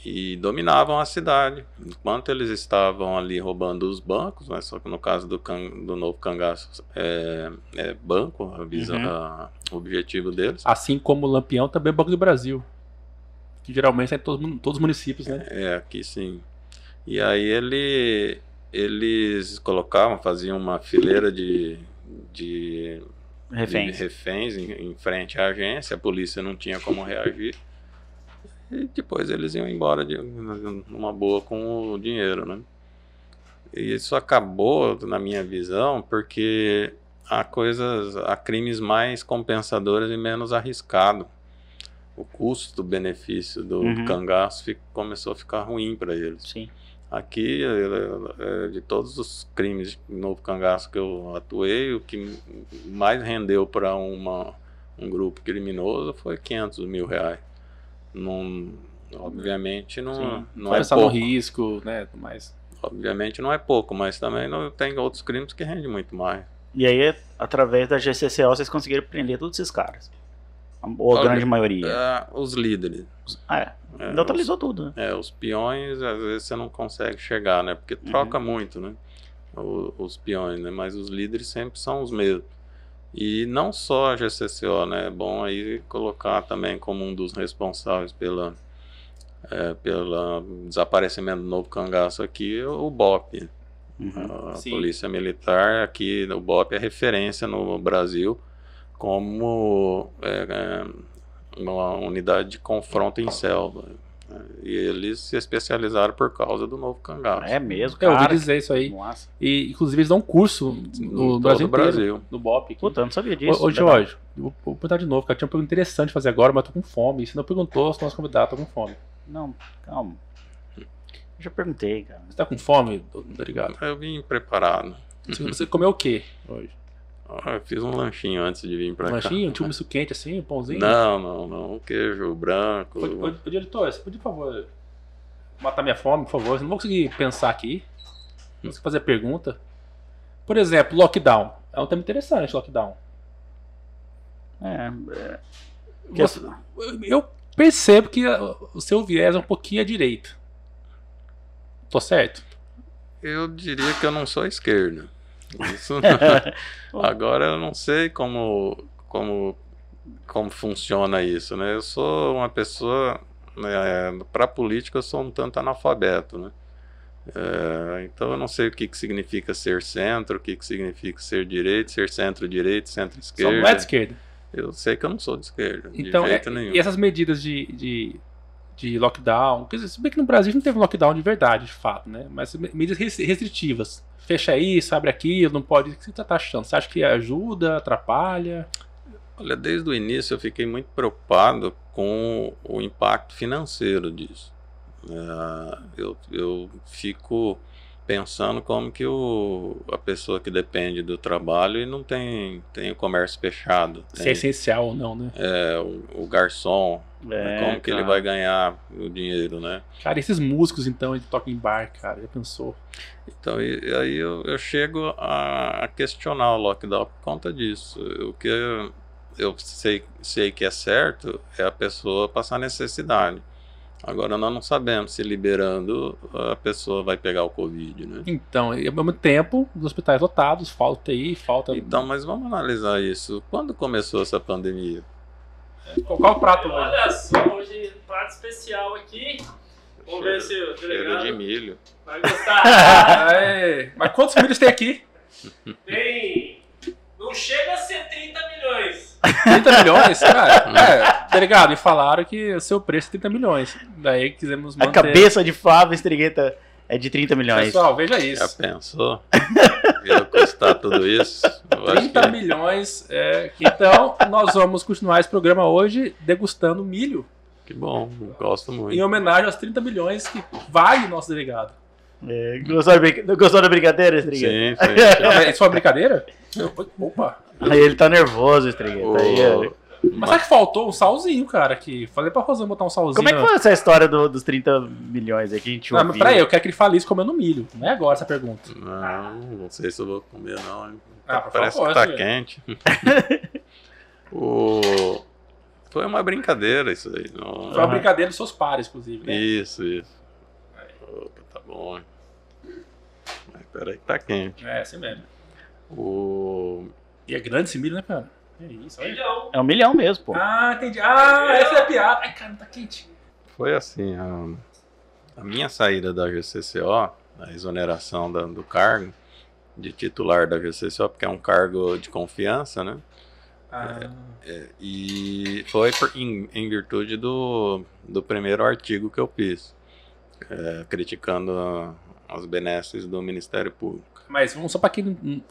e dominavam a cidade. Enquanto eles estavam ali roubando os bancos, né, só que no caso do, can, do novo cangaço é, é banco, uhum. a, o objetivo deles. Assim como o Lampião também é Banco do Brasil, que geralmente é em todos, todos os municípios, né? É, aqui sim. E aí ele, eles colocavam, faziam uma fileira de, de reféns, de reféns em, em, frente à agência, a polícia não tinha como reagir. E depois eles iam embora de, numa boa com o dinheiro, né? E isso acabou, na minha visão, porque há coisas, há crimes mais compensadores e menos arriscados. O custo-benefício do uhum. cangaço fico, começou a ficar ruim para eles. Sim. Aqui, é, de todos os crimes de novo cangaço que eu atuei, o que mais rendeu para uma um grupo criminoso foi 500 mil reais. Não, obviamente não, Sim. não é pouco. no risco, né, mais. Obviamente não é pouco, mas também não tem outros crimes que rendem muito mais. E aí, através da GCCO, vocês conseguiram prender todos esses caras? Ou a grande maioria? É, os líderes. Ah, é. É Neutralizou os, tudo, né? É, os peões, às vezes você não consegue chegar, né? Porque troca uhum. muito, né? O, os peões, né? Mas os líderes sempre são os mesmos. E não só a GCCO, né? É bom aí colocar também como um dos responsáveis pela, é, pelo desaparecimento do novo cangaço aqui, o BOP. Uhum. A Sim. Polícia Militar aqui, o BOP é referência no Brasil como é, é, uma unidade de confronto em selva. E eles se especializaram por causa do novo cangaço. É mesmo, cara. Eu ouvi dizer isso aí. Nossa. E, inclusive, eles dão um curso no, no Brasil, Brasil. no BOP. Aqui. Puta, eu não sabia disso. Ô, ô Jorge, vou, vou perguntar de novo, cara. Tinha uma pergunta interessante fazer agora, mas tô com fome. Se não perguntou, se nosso convidado tá com fome. Não, calma. Eu já perguntei, cara. Você tá com fome? Obrigado. Eu vim preparado. Você comeu o que hoje? Ah, eu fiz um lanchinho antes de vir pra um cá. Lanchinho? Tinha um misto quente assim, um pãozinho? Não, não, não. Um queijo branco. Ô, ô, diretor, você podia, por favor, matar minha fome, por favor? Eu não vou conseguir pensar aqui. Não consigo fazer pergunta. Por exemplo, lockdown. É um tema interessante, lockdown. É. é... Você, eu percebo que o seu viés é um pouquinho à direita. Tô certo? Eu diria que eu não sou esquerda. Isso. [laughs] [laughs] Agora eu não sei como, como, como funciona isso, né? Eu sou uma pessoa, né, para política eu sou um tanto analfabeto, né? É, então eu não sei o que, que significa ser centro, o que, que significa ser direito, ser centro-direito, centro-esquerda. Só não é de esquerda. Eu sei que eu não sou de esquerda. Então, de jeito é, nenhum. e essas medidas de, de, de lockdown, se bem que no Brasil não teve lockdown de verdade, de fato, né? Mas medidas restritivas fecha isso, abre aquilo, não pode. O que você está achando? Você acha que ajuda, atrapalha? Olha, desde o início eu fiquei muito preocupado com o impacto financeiro disso. É, eu, eu fico pensando como que o, a pessoa que depende do trabalho e não tem, tem o comércio fechado. Tem, Se é essencial ou não, né? É, o, o garçom, é, como que ele vai ganhar o dinheiro, né? Cara, esses músicos então, ele toca em bar, cara, já pensou? Então, e, e aí eu, eu chego a, questionar o lockdown por conta disso. O que eu, eu sei, sei que é certo é a pessoa passar necessidade. Agora nós não sabemos se liberando a pessoa vai pegar o Covid, né? Então, e ao mesmo tempo, os hospitais lotados, falta aí, falta. Então, mas vamos analisar isso. Quando começou essa pandemia? Qual, qual o prato? Olha só, hoje prato especial aqui. Vamos cheiro, ver se o Cheiro de milho. Vai gostar. [laughs] [laughs] Mas quantos milhos tem aqui? Tem. Não chega a ser 30 milhões. 30 milhões? Cara, [laughs] é, delegado, me falaram que o seu preço é 30 milhões. Daí quisemos manter... A cabeça de Flávio Estrigueta é de 30 milhões. Pessoal, veja isso. Já pensou? Ia custar tudo isso? 30 que... milhões. É... Então, nós vamos continuar esse programa hoje degustando milho. Que bom, gosto muito. Em homenagem aos 30 milhões que vale o nosso delegado. É, gostou, da, gostou da brincadeira, Estrigueta? [laughs] Sim, sim. Isso foi uma brincadeira? Opa! Aí ele tá nervoso, Estrigueta. Aí, é... Mas sabe que faltou um salzinho, cara? Que falei pra Rosana botar um salzinho. Como é que foi essa história do, dos 30 milhões aí que a gente Não, mas peraí, eu quero que ele fale isso comendo milho. Não é agora essa pergunta. Não, não sei se eu vou comer, não. Ah, Parece favor, que tá quente. [laughs] o... Foi uma brincadeira isso aí. Não... Foi uma brincadeira dos seus pares, inclusive. Né? Isso, isso. Bom. Mas peraí que tá quente. É, assim mesmo. O... E é grande esse milho, né, cara? É isso, olha. Milhão. É um milhão mesmo, pô. Ah, entendi. Ah, essa é a piada. Ai, cara, tá quente. Foi assim, a, a minha saída da GCCO, a exoneração da, do cargo de titular da GCCO, porque é um cargo de confiança, né? Ah. É, é, e foi por, em, em, virtude do, do primeiro artigo que eu fiz, é, criticando as benesses do Ministério Público. Mas vamos só para quem não,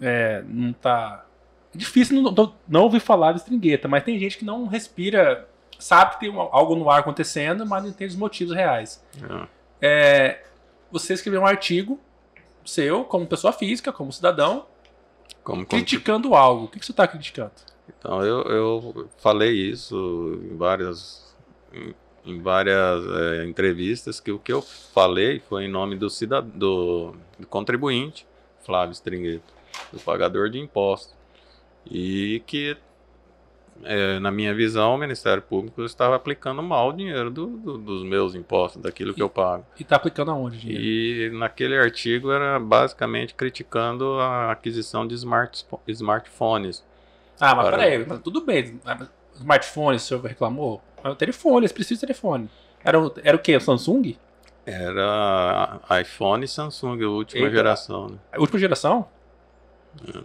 é, não tá é difícil não, não ouvir falar de stringueta, mas tem gente que não respira, sabe que tem algo no ar acontecendo, mas não entende os motivos reais. É. É, você escreveu um artigo seu, como pessoa física, como cidadão, como, criticando como... algo. O que, que você está criticando? Então eu, eu falei isso em várias, em, várias é, entrevistas, que o que eu falei foi em nome do, cidad do, do contribuinte, Flávio Stringueto, do pagador de impostos. E que é, na minha visão, o Ministério Público estava aplicando mal o dinheiro do, do, dos meus impostos, daquilo que eu pago. E está aplicando aonde, dinheiro? E naquele artigo era basicamente criticando a aquisição de smart, smartphones. Ah, mas para... peraí, mas tudo bem. Smartphones, o senhor reclamou? O telefone, eles precisam de telefone. Era, era o quê? Samsung? Era iPhone e Samsung, a última Eita. geração. Né? A última geração? É.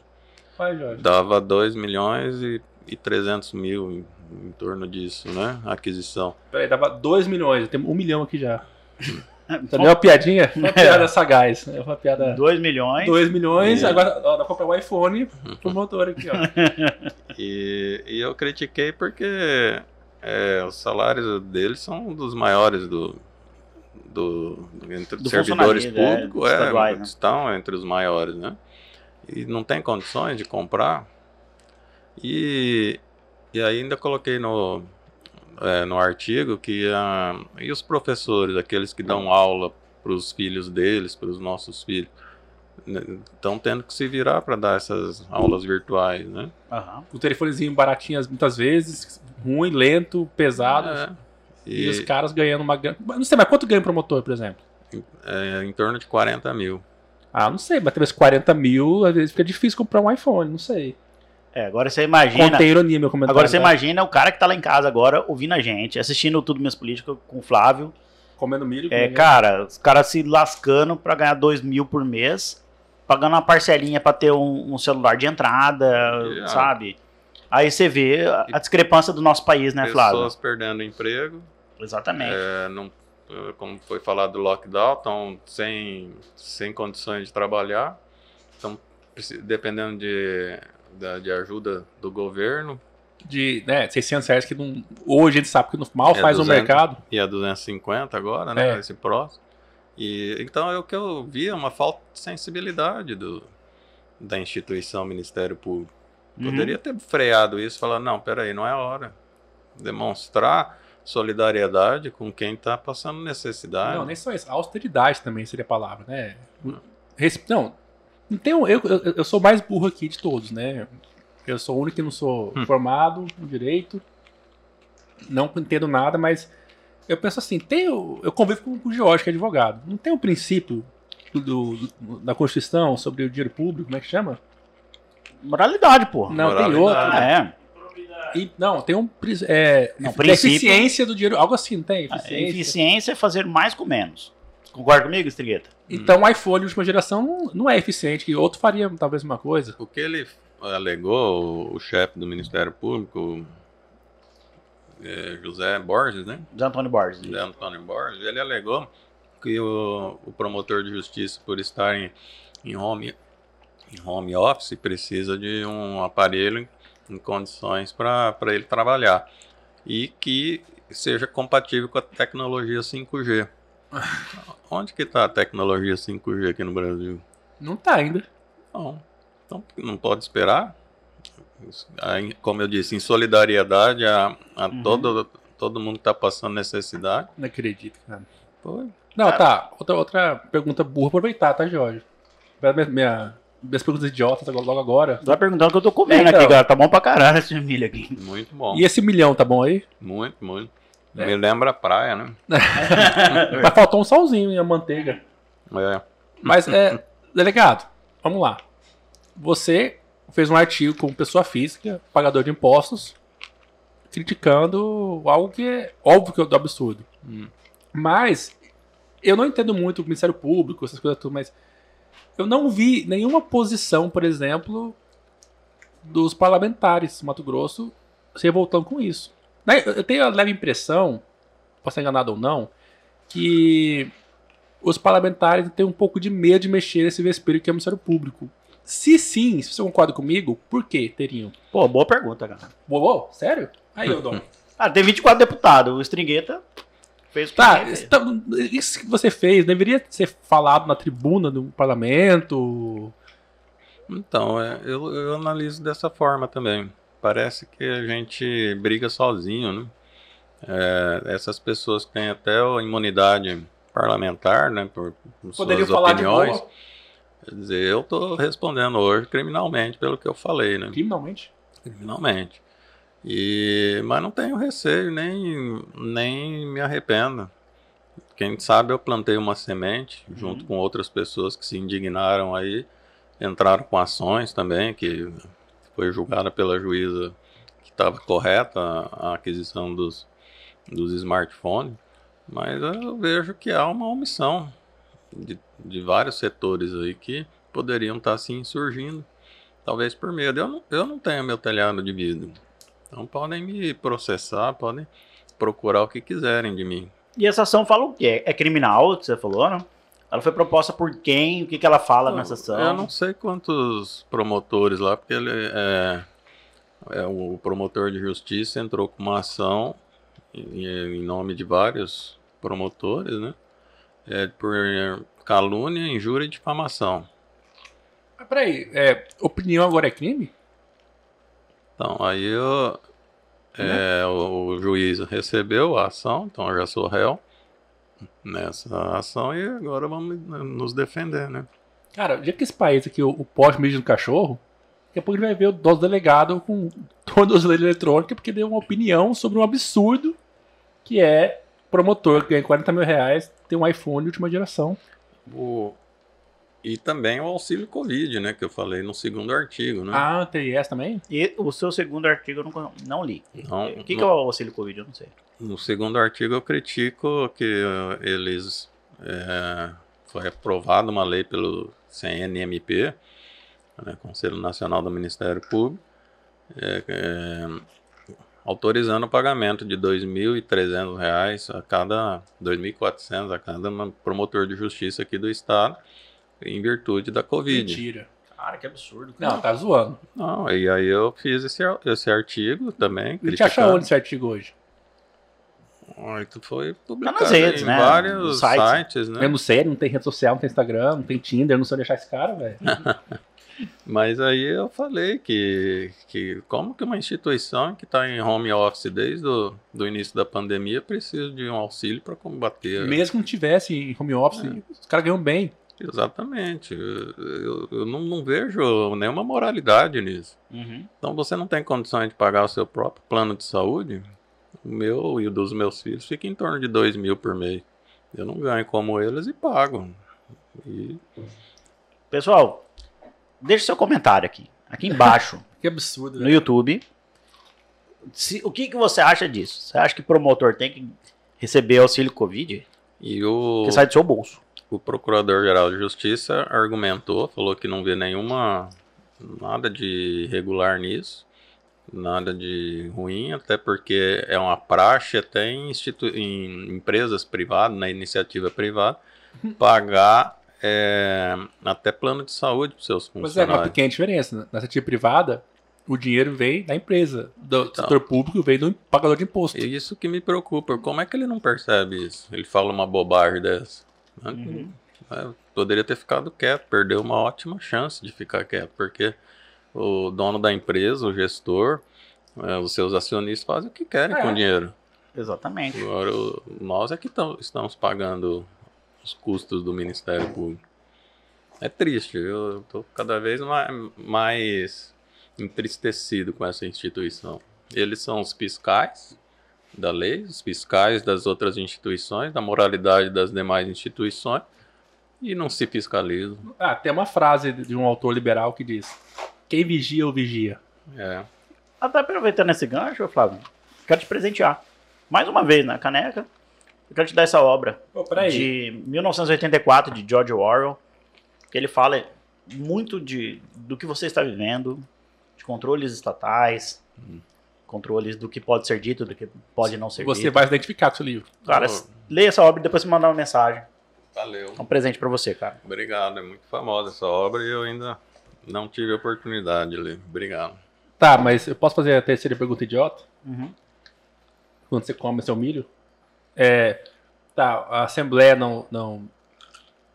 Vai, Jorge. Dava 2 milhões e e 300 mil em, em torno disso, né? A aquisição. Peraí, dava 2 milhões, tem um milhão aqui já. [laughs] Então, é uma piadinha? [laughs] Uma piada sagaz. É uma piada. 2 milhões. 2 milhões, é. agora ó, dá pra comprar um iPhone pro [laughs] motor aqui, ó. E, e eu critiquei porque é, os salários deles são um dos maiores do, do, entre do servidores é, públicos, é, né? estão entre os maiores, né? E não tem condições de comprar e, e ainda coloquei no, é, no artigo que uh, e os professores, aqueles que dão aula para os filhos deles, para os nossos filhos, estão né, tendo que se virar para dar essas aulas virtuais, né? Uhum. O telefonezinho baratinhas muitas vezes, ruim, lento, pesado. É, e... e... os caras ganhando uma grana. Não sei, mas quanto ganha um promotor, por exemplo? É, em torno de 40 mil. Ah, não sei, mas talvez 40 mil, às vezes fica difícil comprar um iPhone, não sei. É, agora você imagina. Contei ironia, meu comentário. Agora você tá? imagina o cara que tá lá em casa agora, ouvindo a gente, assistindo tudo Minhas Políticas com o Flávio. Comendo milho. É, cara, os caras se lascando pra ganhar dois mil por mês, pagando uma parcelinha pra ter um, um celular de entrada, yeah. sabe? Aí você vê a, a, discrepância do nosso país, né, Flávio? Pessoas perdendo emprego. Exatamente. É, não, como foi falado do lockdown, estão sem, sem condições de trabalhar. Estão dependendo de da, de ajuda do governo. De né, 600 reais que não, hoje a gente sabe que mal faz 200, o mercado. E a 250 agora, né? É. Esse próximo. E, então é o que eu vi, é uma falta de sensibilidade do, da instituição Ministério Público. Uhum. Poderia ter freado isso, falar, não, peraí, não é hora. Demonstrar solidariedade com quem está passando necessidade. Não, nem só isso. Austeridade também seria a palavra, né? Não, então, eu, eu, eu sou mais burro aqui de todos, né? Eu sou o único que não sou hum. formado em direito, não entendo nada, mas eu penso assim, tem o, eu convivo com, o Jorge, que é advogado. Não tem um princípio do, do, da Constituição sobre o dinheiro público, como é que chama? Moralidade, pô. Não, Moralidade. tem outro. É. E, não, tem um é, não, princípio... eficiência do dinheiro, algo assim, não tem? Eficiência. eficiência é fazer mais com menos. Concorda comigo, Estrigueta? Então o iPhone de última geração não é eficiente, que outro faria talvez uma coisa. O que ele alegou, o chefe do Ministério Público, é, José Borges, né? José Antônio Borges. José Antônio Borges, ele alegou que o, o promotor de justiça, por estar em, em, home, home office, precisa de um aparelho em condições para ele trabalhar e que seja compatível com a tecnologia 5G. [laughs] Onde que está a tecnologia 5G aqui no Brasil? Não está ainda. Não. Então não pode esperar. Como eu disse, em solidariedade a, a uhum. todo, todo mundo que está passando necessidade. Não acredito, cara. Foi. Não, cara. tá. Outra, outra pergunta burra, aproveitar, tá, Jorge? Minha, minha, minhas perguntas idiotas logo agora. Tá perguntando o que eu tô comendo então. aqui, cara. Tá bom pra caralho esse milho aqui. Muito bom. E esse milhão, tá bom aí? Muito, muito. É. Me lembra a praia, né? [laughs] Mas faltou um salzinho e a manteiga. É. Mas, é, delegado, vamos lá. Você fez um artigo como pessoa física, pagador de impostos, criticando algo que é óbvio que é do absurdo. Hum. Mas, eu não entendo muito o Ministério Público, essas coisas tudo, mas eu não vi nenhuma posição, por exemplo, dos parlamentares do Mato Grosso se revoltando com isso. Né, eu tenho a leve impressão, posso estar enganado ou não, que os parlamentares têm um pouco de medo de mexer nesse vespeiro que é o Ministério Público. Se sim, se você concorda comigo, por que teriam? Pô, boa pergunta, cara. Boa, boa? Sério? Aí, eu dou. [laughs] ah, tem 24 deputados. O Stringueta fez o tá, então, isso que você fez deveria ser falado na tribuna do parlamento? Então, é, eu, eu analiso dessa forma também. parece que a gente briga sozinho, né? É, essas pessoas que têm até a imunidade parlamentar, né, por, por Poderiam suas falar opiniões. Quer dizer, eu estou respondendo hoje criminalmente pelo que eu falei, né? Criminalmente. Criminalmente. E, mas não tenho receio, nem, nem me arrependo. Quem sabe eu plantei uma semente junto com outras pessoas que se indignaram aí, entraram com ações também, que foi julgada pela juíza que estava correta a, a aquisição dos, dos smartphones. Mas eu vejo que há uma omissão de, de vários setores aí que poderiam estar se insurgindo, talvez por medo. Eu não, eu não tenho meu telhado de vidro. Então podem me processar, podem procurar o que quiserem de mim. E essa ação fala o quê? É criminal, que você falou, né? Ela foi proposta por quem? O que, que ela fala nessa ação? Eu não sei quantos promotores lá, porque ele é, é o promotor de justiça entrou com uma ação em, em nome de vários promotores, né? É, por calúnia, injúria e difamação. Mas peraí, é, opinião agora é crime? Então, aí eu, é, o, o juiz recebeu a ação, então eu já sou réu nessa ação e agora vamos nos defender, né? Cara, já que esse país aqui, o, o pós-mídia do cachorro, daqui a pouco a gente vai ver o nosso delegado com [laughs] tornozeleira eletrônica porque deu uma opinião sobre um absurdo que é promotor que ganha 40 mil reais ter um iPhone de última geração. O, e também o auxílio Covid, né? Que eu falei no segundo artigo, né? Ah, tem essa também? E o seu segundo artigo eu não, não li. Não, o que, que é o auxílio Covid? Eu não sei. No segundo artigo eu critico que eh, eles eh, foi aprovada uma lei pelo CNMP, né, Conselho Nacional do Ministério Público, eh, eh, autorizando o pagamento de 2.300 reais a cada R$ 2.400 a cada promotor de justiça aqui do estado, em virtude da Covid. Mentira. Cara, que absurdo. Não, tá zoando. Não, e aí eu fiz esse, esse artigo também. A gente acha criticando. onde esse artigo hoje? Ah, Isso foi publicado nas redes, em né? vários sites. sites, né? Não sei, não tem rede social, não tem Instagram, não tem Tinder, não sei achar esse cara, velho. [laughs] Mas aí eu falei que, que como que uma instituição que está em home office desde o do início da pandemia precisa de um auxílio para combater. Mesmo que não tivesse em home office, os caras ganham bem. Exatamente. Eu, eu- eu não, não vejo nenhuma moralidade nisso. Uhum. Então você não tem condições de pagar o seu próprio plano de saúde? O meu e o dos meus filhos fica em torno de dois mil por mês. Eu não ganho como eles e pago. E Pessoal, deixe seu comentário aqui. Aqui embaixo, [laughs] Que absurdo, no YouTube. Se- o que, que você acha disso? Você acha que promotor tem que receber auxílio Covid? E o, Que sai do seu bolso. O Procurador-Geral de Justiça argumentou, falou que não vê nenhuma nada de irregular nisso, nada de ruim, até porque é uma praxe até em, institu- em empresas privadas, na iniciativa privada, [laughs] pagar é, até plano de saúde para seus Mas é uma funcionários. pequena diferença. né? Na iniciativa privada, o dinheiro vem da empresa. Do Então. setor público vem do pagador de imposto. E isso que me preocupa. Como é que ele não percebe isso? Ele fala uma bobagem dessa. Né? Uhum. É, poderia ter ficado quieto, perdeu uma ótima chance de ficar quieto, porque o dono da empresa, o gestor, é, os seus acionistas fazem o que querem É. com o dinheiro. Exatamente. Agora, o- nós é que tam- estamos pagando os custos do Ministério Público. É triste, eu estou cada vez mais, mais entristecido com essa instituição. Eles são os fiscais da lei, os fiscais das outras instituições, da moralidade das demais instituições, e não se fiscalizam. Ah, tem uma frase de um autor liberal que diz: Quem vigia, o vigia. É. Até aproveitando esse gancho, Flávio, quero te presentear. Mais uma vez, na caneca. Eu quero te dar essa obra Pô, peraí. de 1984, de George Orwell, que ele fala muito de, do que você está vivendo, de controles estatais, controles do que pode ser dito, do que pode não ser Você dito. vai se identificar com o seu livro. Cara, Oh. leia essa obra e depois me mandar uma mensagem. Valeu. É um presente pra você, cara. Obrigado, é muito famosa essa obra e eu ainda não tive a oportunidade de ler. Obrigado. Tá, mas eu posso fazer a terceira pergunta idiota? Uhum. Quando você come seu milho? É. Tá, a Assembleia não, não,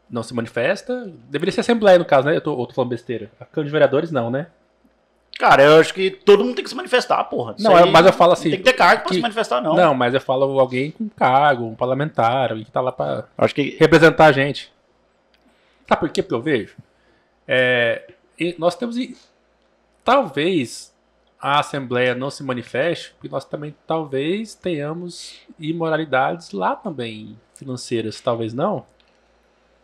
não se manifesta. Deveria ser Assembleia, no caso, né? Eu tô, ou tô falando besteira. A Câmara de Vereadores, não, né? Cara, eu acho que todo mundo tem que se manifestar, porra. Isso Não, aí mas eu falo assim. Não tem que ter cargo pra que- se manifestar, não. Não. mas eu falo alguém com cargo, um parlamentar, alguém que tá lá pra Acho que. representar a gente. Sabe por quê? Porque eu vejo. É, nós temos. Talvez a Assembleia não se manifeste, porque nós também talvez tenhamos imoralidades lá também financeiras, talvez não.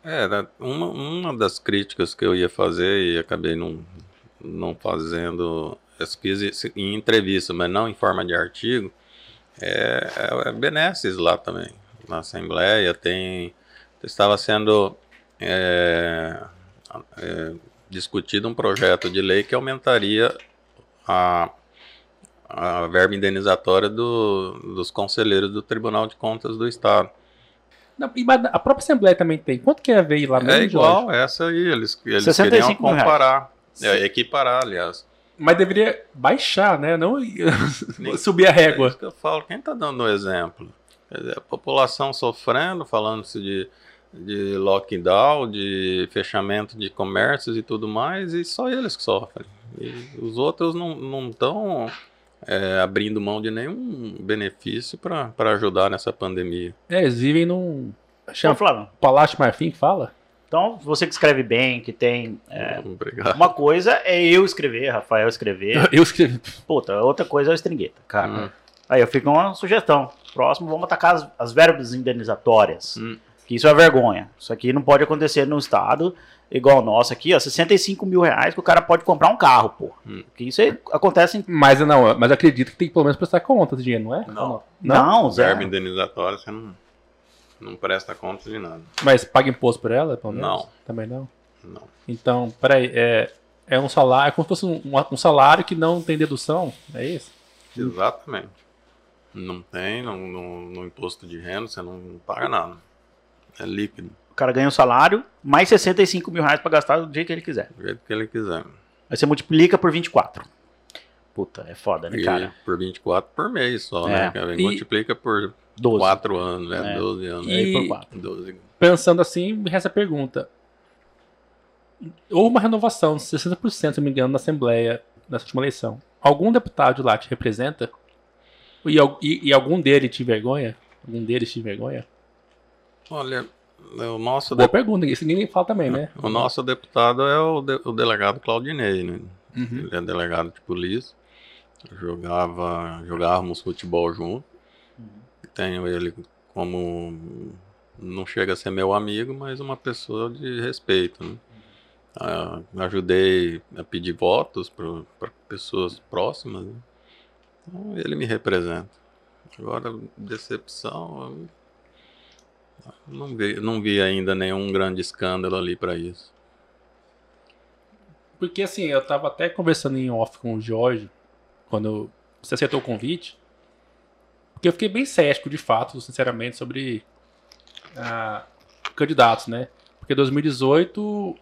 É, né, uma, uma das críticas que eu ia fazer e acabei não, não fazendo, isso em entrevista, mas não em forma de artigo, é, é, é benesses lá também. Na Assembleia tem. Estava sendo é, é, discutido um projeto de lei que aumentaria a, a verba indenizatória do- dos conselheiros do Tribunal de Contas do Estado. Não, a própria Assembleia também tem. Quanto que é veio lá mesmo, É igual Jorge? essa aí, eles, eles 65 queriam comparar, é, equiparar, aliás. Mas deveria baixar, né? Não [laughs] subir a É régua. isso que eu falo, quem está dando o exemplo? Dizer, a população sofrendo, falando-se de, de lockdown, de fechamento de comércios e tudo mais, e só eles que sofrem. E os outros não estão abrindo mão de nenhum benefício para ajudar nessa pandemia. É, eles vivem num. Chama Flávio, Palácio Marfim que fala? Então, você que escreve bem, que tem. é, Obrigado. uma coisa é eu escrever, Rafael escrever. [laughs] Eu escrevi. Puta, outra coisa é o estringueta, cara. Hum. Aí eu fico uma sugestão. Próximo, vamos atacar as, as verbas indenizatórias. Hum. Que isso é vergonha. Isso aqui não pode acontecer no estado igual o nosso aqui, ó. 65 mil reais que o cara pode comprar um carro, pô. Hum. Que isso aí acontece em. Mas não, mas eu acredito que tem que pelo menos prestar conta do dinheiro, não é? Não. Não, Zé. Verba indenizatória, você não, não presta conta de nada. Mas paga imposto por ela, pelo menos? Não. Também não. Não. Então, peraí, é, é um salário, é como se fosse um, um salário que não tem dedução, é isso? Exatamente. Não tem, no, no, no imposto de renda você não paga nada. É líquido, O cara ganha um salário, mais 65 mil reais pra gastar do jeito que ele quiser. do jeito que ele quiser. Aí você multiplica por 24. Puta, é foda, né, E cara? por 24 por mês só, É. né? cara? E- Multiplica por 12. 4 anos, né? É. 12 anos. E- Aí por 4. 12. Pensando assim, me resta a pergunta. Houve uma renovação de 60%, se não me engano, na Assembleia nessa última eleição. Algum deputado lá te representa? E, e- e algum deles te vergonha? Algum deles te vergonha? Olha, o nosso, Boa de- pergunta, isso ninguém fala também, né? [laughs] o nosso deputado é o, de- o delegado Claudinei, né? Uhum. Ele é delegado de polícia. Jogava, jogávamos futebol junto. Tenho ele como não chega a ser meu amigo, mas uma pessoa de respeito. Né? Ah, ajudei a pedir votos para pessoas próximas. Né? Então, ele me representa. Agora, decepção, não vi, não vi ainda nenhum grande escândalo ali para isso. Porque assim, eu tava até conversando em off com o Jorge, quando você aceitou o convite. Porque eu fiquei bem cético, de fato, sinceramente, sobre ah, candidatos, né? Porque 2018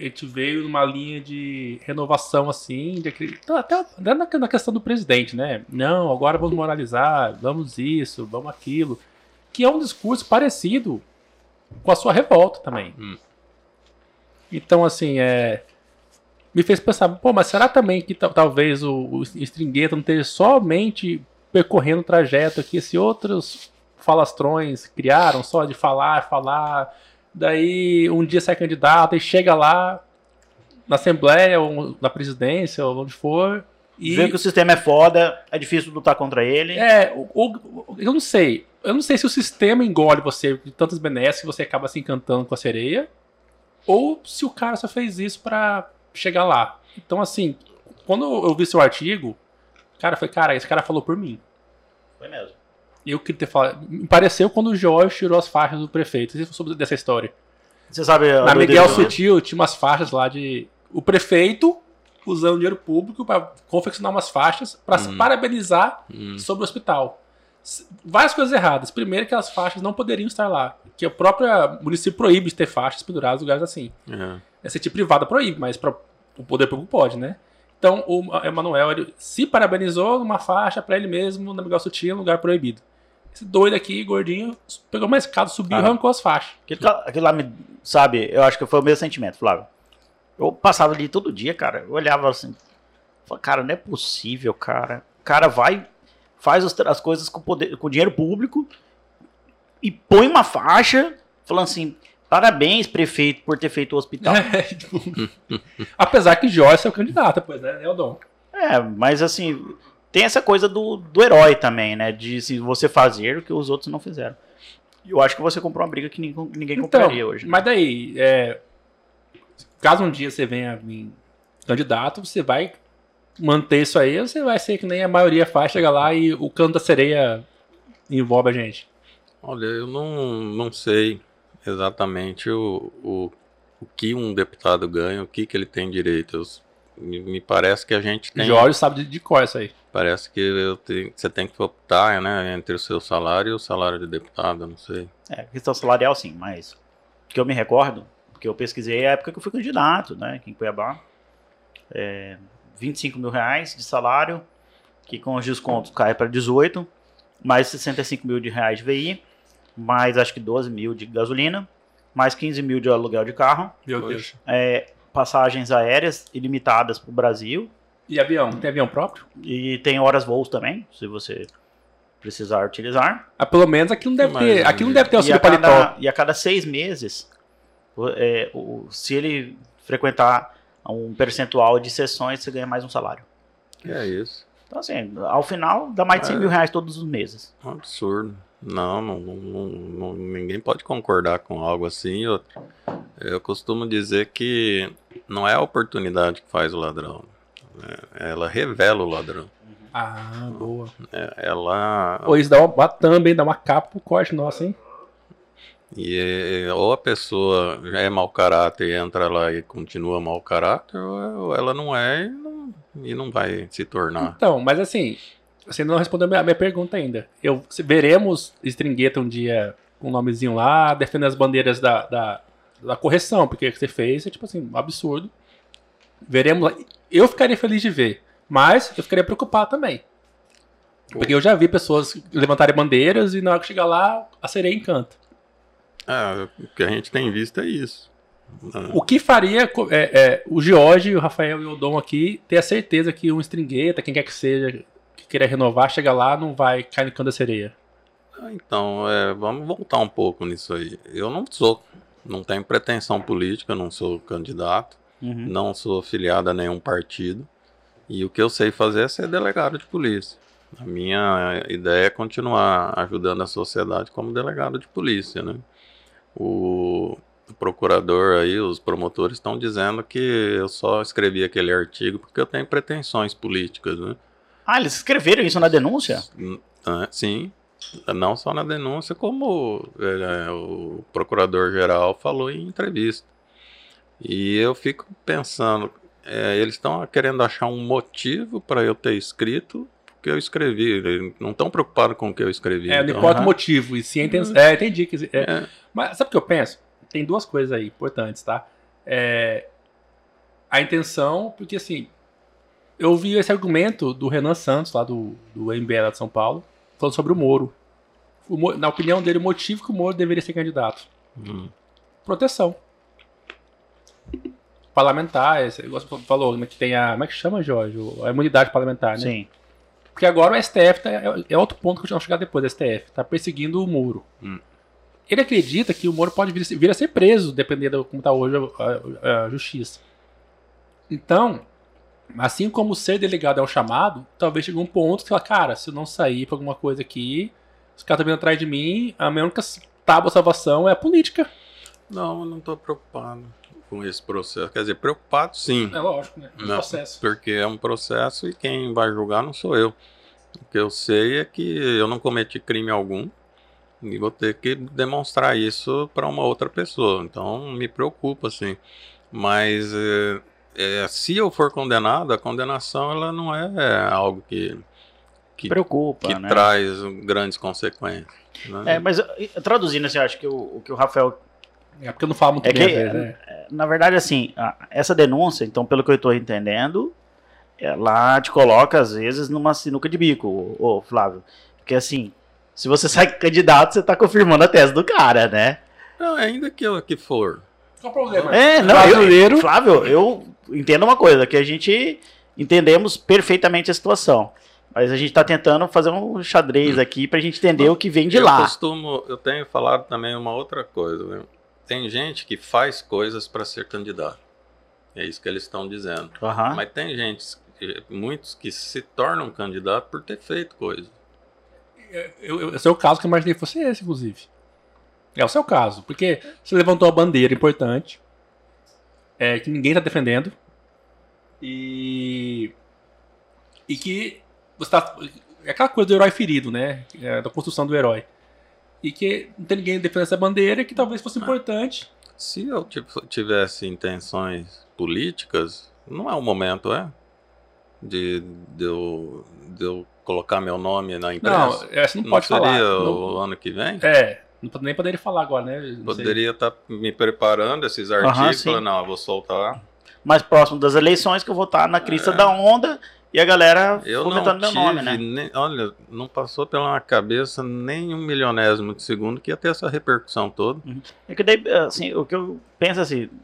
a gente veio numa linha de renovação, assim, de, acre- então, até, até na, na questão do presidente, né? Não, agora vamos moralizar, vamos isso, vamos aquilo. Que é um discurso parecido com a sua revolta também. Hum. Então, assim, é me fez pensar, pô, mas será também que tal- talvez o, o Stringueta não esteja somente percorrendo o trajeto que esses outros falastrões criaram, só de falar, falar, daí um dia sai candidato e chega lá na Assembleia ou na presidência ou onde for e Vê que o sistema é foda, é difícil lutar contra ele. é, o- o- eu não sei. Eu não sei se o sistema engole você de tantas benesses que você acaba se encantando com a sereia, ou se o cara só fez isso pra chegar lá. Então, assim, quando eu vi seu artigo, cara, foi, cara, esse cara falou por mim. Foi mesmo. Eu queria ter falado. Me pareceu quando o Jorge tirou as faixas do prefeito. Você sobre dessa história. Você sabe. Na Miguel do- Sutil tinha umas faixas lá de. O prefeito usando dinheiro público pra confeccionar umas faixas pra se Hum. parabenizar Hum. sobre o hospital. Várias coisas erradas. Primeiro, que as faixas não poderiam estar lá. Que o próprio município proíbe de ter faixas penduradas em lugares assim. É. Essa tipo privada proíbe, mas pra, o poder público pode, né? Então, o Emanuel ele se parabenizou numa faixa pra ele mesmo, na Miguel Sutil, em lugar proibido. Esse doido aqui, gordinho, pegou uma escada, subiu e arrancou as faixas. Aquilo, lá- aquilo lá me. Sabe, eu acho que foi o mesmo sentimento, Flávio. Eu passava ali todo dia, cara. Eu olhava assim. Fala, cara, não é possível, cara. O cara vai, faz as, as coisas com, poder, com dinheiro público e põe uma faixa falando assim: parabéns, prefeito, por ter feito o hospital. [laughs] É, tipo, apesar que Joyce é o candidato, pois, né? É o Dom. É, mas assim, tem essa coisa do, do herói também, né? De se você fazer o que os outros não fizeram. E eu acho que você comprou uma briga que ninguém, ninguém Então, compraria hoje. mas daí, é, caso um dia você venha vir candidato, você vai manter isso aí ou você vai ser que nem a maioria faz, chega lá e o canto da sereia envolve a gente? Olha, eu não, não sei exatamente o, o, o que um deputado ganha, o que, que ele tem direito. Eu- me, me parece que a gente tem. Jorge sabe de, de cor isso aí. Parece que eu tenho- você tem que optar né, entre o seu salário e o salário de deputado, não sei. É, questão salarial sim, mas que eu me recordo, porque eu pesquisei a época que eu fui candidato, né, aqui em Cuiabá, é, 25 mil reais de salário, que com os descontos cai para 18, mais 65 mil de reais de VI, mais acho que 12 mil de gasolina, mais 15 mil de aluguel de carro, Meu. Deus. é, passagens aéreas ilimitadas para o Brasil, E avião? Tem avião próprio? e tem horas voos também, se você precisar utilizar. Ah, pelo menos aqui não deve Mas- ter. Aqui não deve ter E a, auxílio paletó. cada, e a cada seis meses, é, o- se ele frequentar um percentual de sessões, você ganha mais um salário. É isso? Então, assim, ao final, dá mais de 100 É. mil reais todos os meses. Um absurdo. Não, não, não, não- ninguém pode concordar com algo assim. Eu, eu costumo dizer que não é a oportunidade que faz o ladrão. né? Ela revela o ladrão. Ah, boa. É, Ela. Pô, isso dá uma, hein? Dá uma capa pro corte nosso, hein? E ou a pessoa já é mau caráter e entra lá e continua mau caráter, ou ou ela não é e não, e não vai se tornar. Então, mas assim, você não respondeu a minha, minha pergunta ainda. Eu, veremos Stringueta um dia com o nomezinho lá, defendendo as bandeiras da, da, da correção, porque o que você fez é tipo assim, um absurdo. Veremos lá. Eu ficaria feliz de ver, mas eu ficaria preocupado também. Porque eu já vi pessoas levantarem bandeiras e na hora que chegar lá, a sereia encanta. É, o que a gente tem visto é isso. né? O que faria é, é, o George, o Rafael e o Dom aqui ter a certeza que um Stringueta, quem quer que seja, queira renovar, chega lá, não vai cair no canto da sereia? Ah, Então, é, vamos voltar um pouco nisso aí. Eu não sou, não tenho pretensão política, não sou candidato, Uhum. não sou afiliado a nenhum partido. E o que eu sei fazer é ser delegado de polícia. A minha ideia é continuar ajudando a sociedade como delegado de polícia, né? O procurador aí, os promotores estão dizendo que eu só escrevi aquele artigo porque eu tenho pretensões políticas, né? Ah, eles escreveram isso na denúncia? Ah, Sim, não só na denúncia, como é, o procurador-geral falou em entrevista. E eu fico pensando, é, eles estão querendo achar um motivo para eu ter escrito o que eu escrevi. Eles não estão preocupados com o que eu escrevi. É, não então- importa o Aham. motivo, e sim a intenção. É, entendi. que- é. É, Mas sabe o que eu penso? Tem duas coisas aí importantes, tá? É, a intenção, porque assim, eu ouvi esse argumento do Renan Santos, lá do, do MBL de São Paulo, falando sobre o Moro. O Mo- na opinião dele, o motivo que o Moro deveria ser candidato. hum, Proteção. Parlamentar, esse negócio que você falou, né, que tem a. Como é que chama, Jorge? A imunidade parlamentar, né? Sim. Porque agora o STF tá, é, é outro ponto que eu vou chegar depois, o STF, tá perseguindo o Moro. Hum. Ele acredita que o Moro pode vir, a ser- vir a ser preso, dependendo de como está hoje a, a- a justiça. Então, assim como ser delegado é um chamado, talvez chegue um ponto que você fala, cara, se eu não sair pra alguma coisa aqui, os caras estão vindo atrás de mim, a minha única tábua salvação é a política. Não, eu não estou preocupado com esse processo. Quer dizer, preocupado sim. É lógico, né? É um processo. Porque é um processo e quem vai julgar não sou eu. O que eu sei é que eu não cometi crime algum e vou ter que demonstrar isso para uma outra pessoa. Então me preocupa, assim. Mas é, é, se eu for condenado, a condenação ela não é algo que, que, Preocupa, que né? traz grandes consequências. né? É, mas traduzindo, assim, eu acho que o, o que o Rafael É porque eu não falo muito É bem, que- vezes, né? na verdade, assim, a- essa denúncia, então, pelo que eu estou entendendo, ela te coloca, às vezes, numa sinuca de bico, ô, ô, Flávio. Porque, assim, se você sai candidato, você tá confirmando a tese do cara, né? Não, ainda que, eu- que for. Qual o problema? É, não, Brasileiro. eu, Flávio, eu entendo uma coisa, que a gente entendemos perfeitamente a situação. Mas a gente está tentando fazer um xadrez aqui para a gente entender o que vem de eu lá. Costumo, eu tenho falado também uma outra coisa. Né? Tem gente que faz coisas para ser candidato. É isso que eles estão dizendo. Uhum. Mas tem gente, muitos que se tornam candidato por ter feito coisa. Eu, eu, esse é o caso que eu imaginei fosse esse, inclusive. É o seu caso. Porque você levantou uma bandeira importante é, que ninguém está defendendo. E. E que você tá. É aquela coisa do herói ferido, né? É, da construção do herói. E que não tem ninguém defendendo essa bandeira que talvez fosse importante. Se eu tivesse intenções políticas, não é o momento, é? De, de, eu, de eu colocar meu nome na empresa. Não, é, você não pode não seria falar. o Não- ano que vem? É, não nem poderia falar agora, né? Não. Poderia estar me preparando esses artigos, sim. falando, não, eu vou soltar. Mais próximo das eleições que eu vou estar na crista É. da onda e a galera Eu não comentando meu tive, nome, né? nem- olha, não passou pela minha cabeça nem um milionésimo de segundo que ia ter essa repercussão toda. É que daí, assim, o que eu penso assim, pra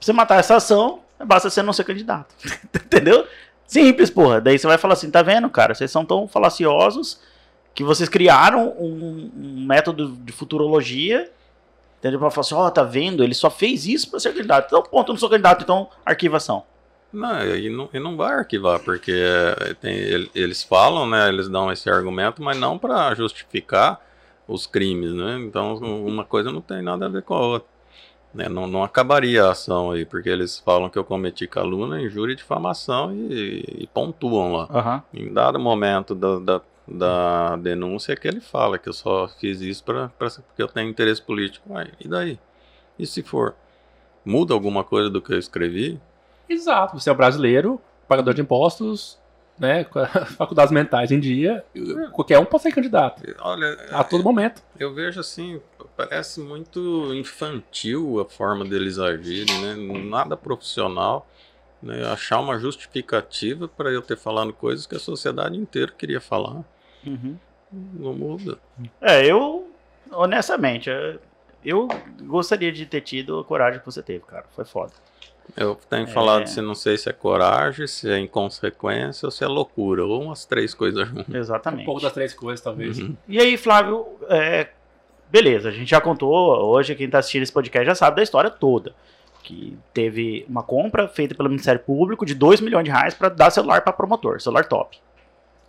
você matar essa ação, basta você não ser candidato. [laughs] Entendeu? Simples, porra. Daí você vai falar assim, tá vendo, cara? Vocês são tão falaciosos que vocês criaram um, um método de futurologia, entendeu? Pra falar assim, ó, tá vendo? Ele só fez isso pra ser candidato. Então, ponto, eu não sou candidato, então arquivação. Não, e não, e não vai arquivar, porque é, tem- ele- eles falam, né? Eles dão esse argumento, mas não para justificar os crimes, né? Então uma coisa não tem nada a ver com a outra. né? Não, não acabaria a ação aí, porque eles falam que eu cometi calúnia, injúria e difamação e, e pontuam lá. Aham. Em dado momento da, da, da denúncia é que ele fala que eu só fiz isso pra, pra- porque eu tenho interesse político. Uai, e daí? E se for? Muda alguma coisa do que eu escrevi? Exato, você é brasileiro, pagador de impostos, né? [laughs] Com faculdades mentais em dia. Qualquer um pode ser candidato. Olha, A todo momento. eu vejo assim, parece muito infantil a forma deles agirem, né? Nada profissional. Né? Achar uma justificativa para eu ter falado coisas que a sociedade inteira queria falar. Uhum. Não muda. É, eu, honestamente, eu- gostaria de ter tido a coragem que você teve, cara. Foi foda. Eu tenho É. falado se não sei se é coragem, se é inconsequência ou se é loucura, ou umas três coisas juntas. Um Exatamente. pouco das três coisas, talvez. Uhum. E aí, Flávio, é, beleza, a gente já contou, hoje quem tá assistindo esse podcast já sabe da história toda. Que teve uma compra feita pelo Ministério Público de 2 milhões de reais pra dar celular pra promotor, celular top.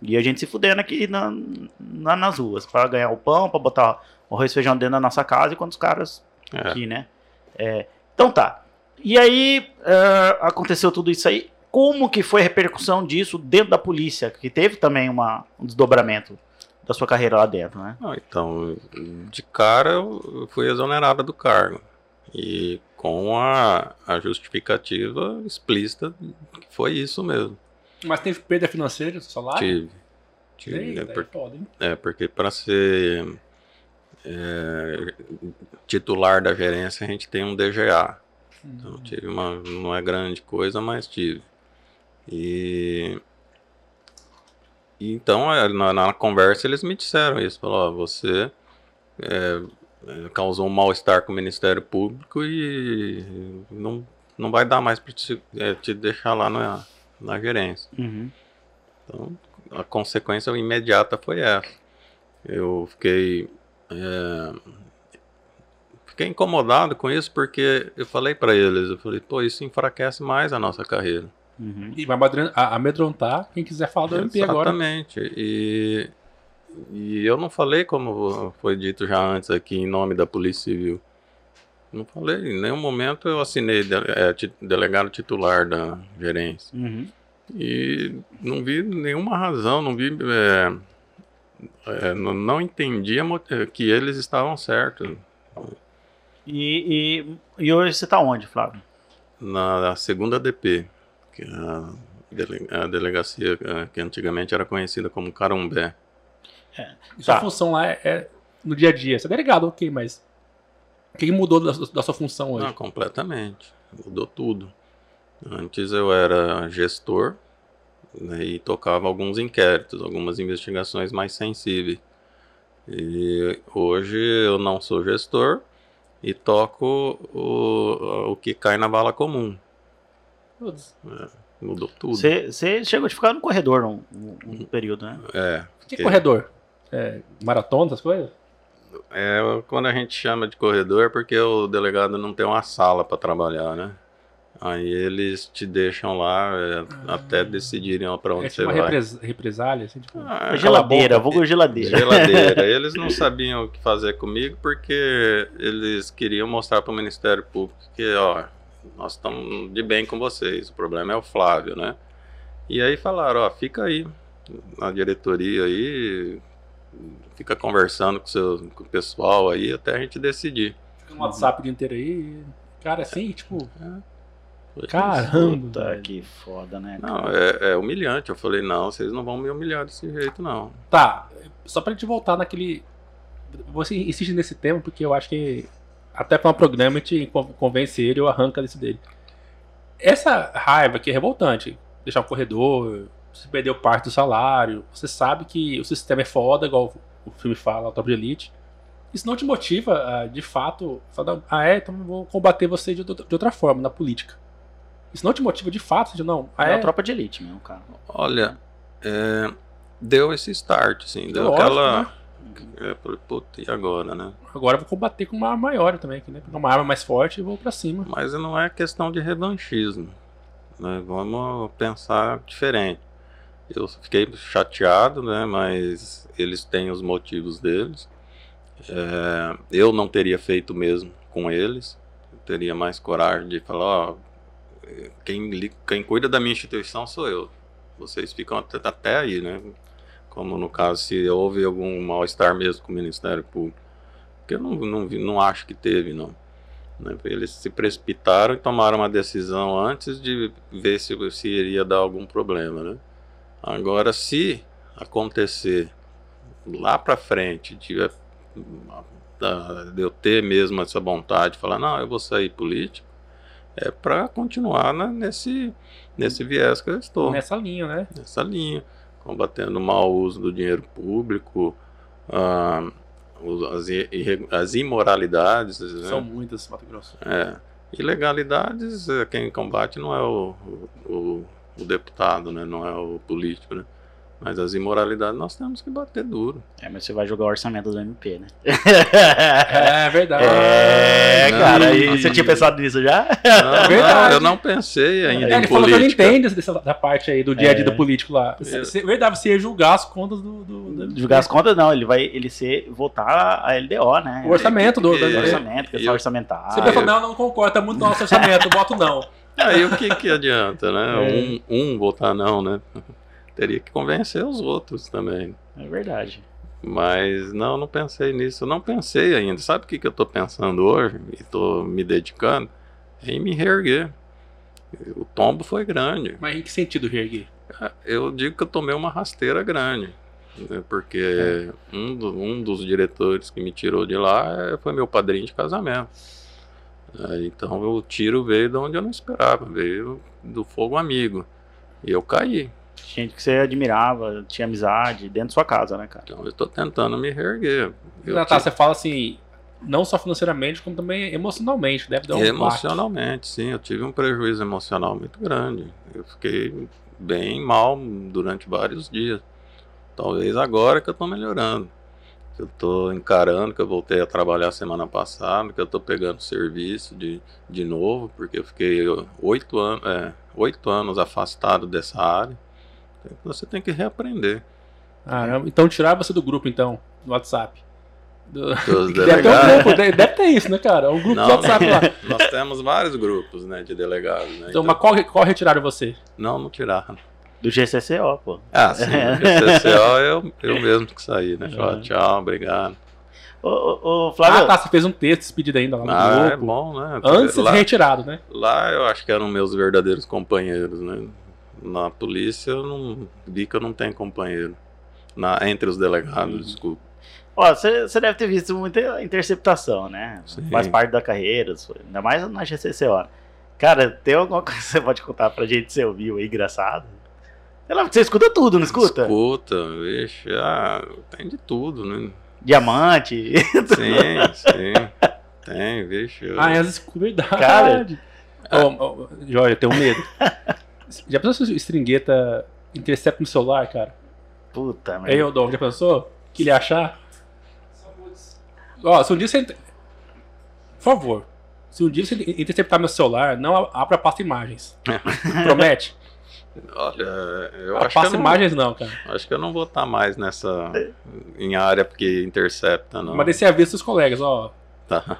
E a gente se fudendo aqui na, na- nas ruas, pra ganhar o pão, pra botar o arroz e feijão dentro da nossa casa, enquanto os caras É. aqui, né? É, então tá. E aí é, aconteceu tudo isso aí. Como que foi a repercussão disso dentro da polícia? Que teve também uma, um desdobramento da sua carreira lá dentro, né? Ah, então, de cara eu fui exonerada do cargo. E com a, a justificativa explícita que foi isso mesmo. Mas teve perda financeira do salário? Tive. Tive. Eita, É, é por- hein? é, porque para ser é, titular da gerência a gente tem um DGA. Então Hum. tive uma. Não é grande coisa, mas tive. E. e então, é, na, na conversa, eles me disseram isso. Falou, ó, você é, é, causou um mal-estar com o Ministério Público e não, não vai dar mais para te, te deixar lá na, na gerência. Uhum. Então, a consequência imediata foi essa. Eu fiquei. é, fiquei incomodado com isso porque eu falei para eles, eu falei, pô, isso enfraquece mais a nossa carreira. Uhum. E vai amedrontar quem quiser falar do MP agora. Exatamente. E, e eu não falei, como foi dito já antes aqui, em nome da Polícia Civil. Não falei, em nenhum momento eu assinei de, é, delegado titular da gerência. Uhum. E não vi nenhuma razão, não vi. é, é, não, não entendi a mo- é, que eles estavam certos. E, e, e hoje você tá onde, Flávio? Na segunda DP, que é a, dele- a delegacia é, que antigamente era conhecida como Carumbé. E sua Tá. função lá é, é no dia a dia. Você é delegado, ok, mas. O que mudou da, da sua função hoje? Não, completamente. Mudou tudo. Antes eu era gestor né, e tocava alguns inquéritos, algumas investigações mais sensíveis. E hoje eu não sou gestor e toco o, o que cai na vala comum. Putz, Mudou tudo. Você chegou a ficar no corredor um, um- um período, né? É. Que Que- corredor? É, maratona, essas coisas? É, quando a gente chama de corredor é porque o delegado não tem uma sala para trabalhar, né? Aí eles te deixam lá é, até decidirem para onde é você tipo uma vai. repres- represália, assim, tipo... Ah, geladeira, boca. vulgo geladeira. Geladeira. [laughs] Eles não sabiam o que fazer comigo porque eles queriam mostrar para o Ministério Público que, ó, nós estamos de bem com vocês. O problema é o Flávio, né? E aí falaram, ó, fica aí na diretoria aí, fica conversando com, seu, com o pessoal aí até a gente decidir. Fica no WhatsApp o dia inteiro aí. Cara, assim, tipo, Foi caramba. Puta que foda, né? Não, é, é humilhante. Eu falei, não, vocês não vão me humilhar desse jeito, não. Tá, só pra gente voltar naquele. Você insiste nesse tema porque eu acho que até para um programa a gente con- convence ele ou arranca desse dele. Essa raiva que é revoltante, deixar um corredor, você perdeu parte do salário, você sabe que o sistema é foda, igual o filme fala, o Top de Elite. Isso não te motiva a, de fato, falar, ah é, então eu vou combater você de, outra- de outra forma, na política. Isso não te motiva de fato, de não, ah É é, a tropa de elite mesmo, cara. Olha, é, deu esse start, assim, deu Lógico, aquela. né? É, puta, e agora, né? agora eu vou combater com uma arma maior também, aqui, né? Pegar uma arma mais forte e vou pra cima. Mas não é questão de revanchismo. Né? Vamos pensar diferente. Eu fiquei chateado, né? Mas eles têm os motivos deles. É, eu não teria feito mesmo com eles. Eu teria mais coragem de falar, quem, quem cuida da minha instituição sou eu. Vocês ficam até, até aí, né? Como no caso, se houve algum mal-estar mesmo com o Ministério Público. Porque eu não, não, não acho que teve, não. né? Eles se precipitaram e tomaram uma decisão antes de ver se, se iria dar algum problema, né? Agora, se acontecer lá para frente, tiver, da- de eu ter mesmo essa vontade de falar, não, eu vou sair político, é para continuar né, nesse, nesse viés que eu estou Nessa linha, né? nessa linha, combatendo o mau uso do dinheiro público, ah, as, as imoralidades, né? São muitas, Mato Grosso. É, ilegalidades, é, quem combate não é o, o, o deputado, né? não é o político, né? mas as imoralidades nós temos que bater duro. É, mas você vai jogar o orçamento do MP, né? É verdade. É, não. cara, e você tinha pensado nisso já? Não, Verdade. não, eu não pensei ainda É, em ele falou que ele entende dessa, da parte aí do dia a dia É. do político lá. É. Verdade, você ia julgar as contas do. do, do- Julgar as contas, não, ele vai ele ser, votar a LDO, né? O orçamento do. É, do- O orçamento, questão Eu- orçamentária. Você vai falar, não, não concordo, tá muito no nosso orçamento, voto não. Aí o que, que adianta, né? É. Um, um votar não, né? [laughs] Teria que convencer os outros também. É verdade. Mas não, não pensei nisso. Eu não pensei ainda. Sabe o que, que eu tô pensando hoje? E tô me dedicando? É em me reerguer. O tombo foi grande. Mas em que sentido, reerguer? Eu digo que eu tomei uma rasteira grande. né? Porque um, do- um dos diretores que me tirou de lá eh, foi meu padrinho de casamento. Então o tiro veio de onde eu não esperava, veio do fogo amigo. E eu caí. Gente que você admirava, tinha amizade dentro da sua casa, né, cara? Então eu estou tentando me reerguer. Eu Natal, tive- você fala assim, não só financeiramente, como também emocionalmente. Deve dar um baque. emocionalmente, sim, eu tive um prejuízo emocional muito grande. Eu fiquei bem mal durante vários dias. Talvez agora que eu estou melhorando. Que eu estou encarando, que eu voltei a trabalhar semana passada, que eu estou pegando serviço de, de novo, porque eu fiquei oito anos, é, oito anos afastado dessa área. Então, Você tem que reaprender. Caramba, então tirar você do grupo, então, no WhatsApp. Do- [laughs] Deve ter um grupo, deve deve ter isso, né, cara? Um grupo Não, do WhatsApp lá. [laughs] Nós temos vários grupos né, de delegados. Né? Então, mas qual, qual retiraram você? Não, não tiraram. Do GCCO, pô. Ah, sim. O CCO [laughs] eu, eu mesmo que saí, né? Falar Uhum. tchau, obrigado. Ô, ô, ô, Flávio, Ah, tá, você fez um texto despedido ainda lá no Ah, é grupo. bom, né? Antes de lá, ser retirado, né? lá eu acho que eram meus verdadeiros companheiros, né? Na polícia eu não vi que eu não tenho companheiro. Na, entre os delegados, Uhum. desculpa. ó, você você deve ter visto muita interceptação, né? Sim. Faz parte da carreira, ainda mais na GCCO. Cara, tem alguma coisa que você pode contar pra gente que você ouviu aí, engraçado? Porque você escuta tudo, não escuta? Escuta, vixe, ah, tem de tudo, né? Diamante. [laughs] Sim, sim. Tem, vixe. eu- Ah, é as verdade. Cara. Ô, ô, Jorge, eu tenho medo. [laughs] Já pensou se o Stringueta intercepta no celular, cara? Puta, Aí, merda. Dom, já pensou? Que ele ia achar? Ó, se um dia você. Por favor. Se um dia você interceptar meu celular, não abra a pasta imagens. [laughs] Promete? Olha, eu A acho que, eu não, imagens não, cara. acho que eu não vou estar mais nessa. em área porque intercepta, não. Mas você avisa seus colegas, ó. Tá.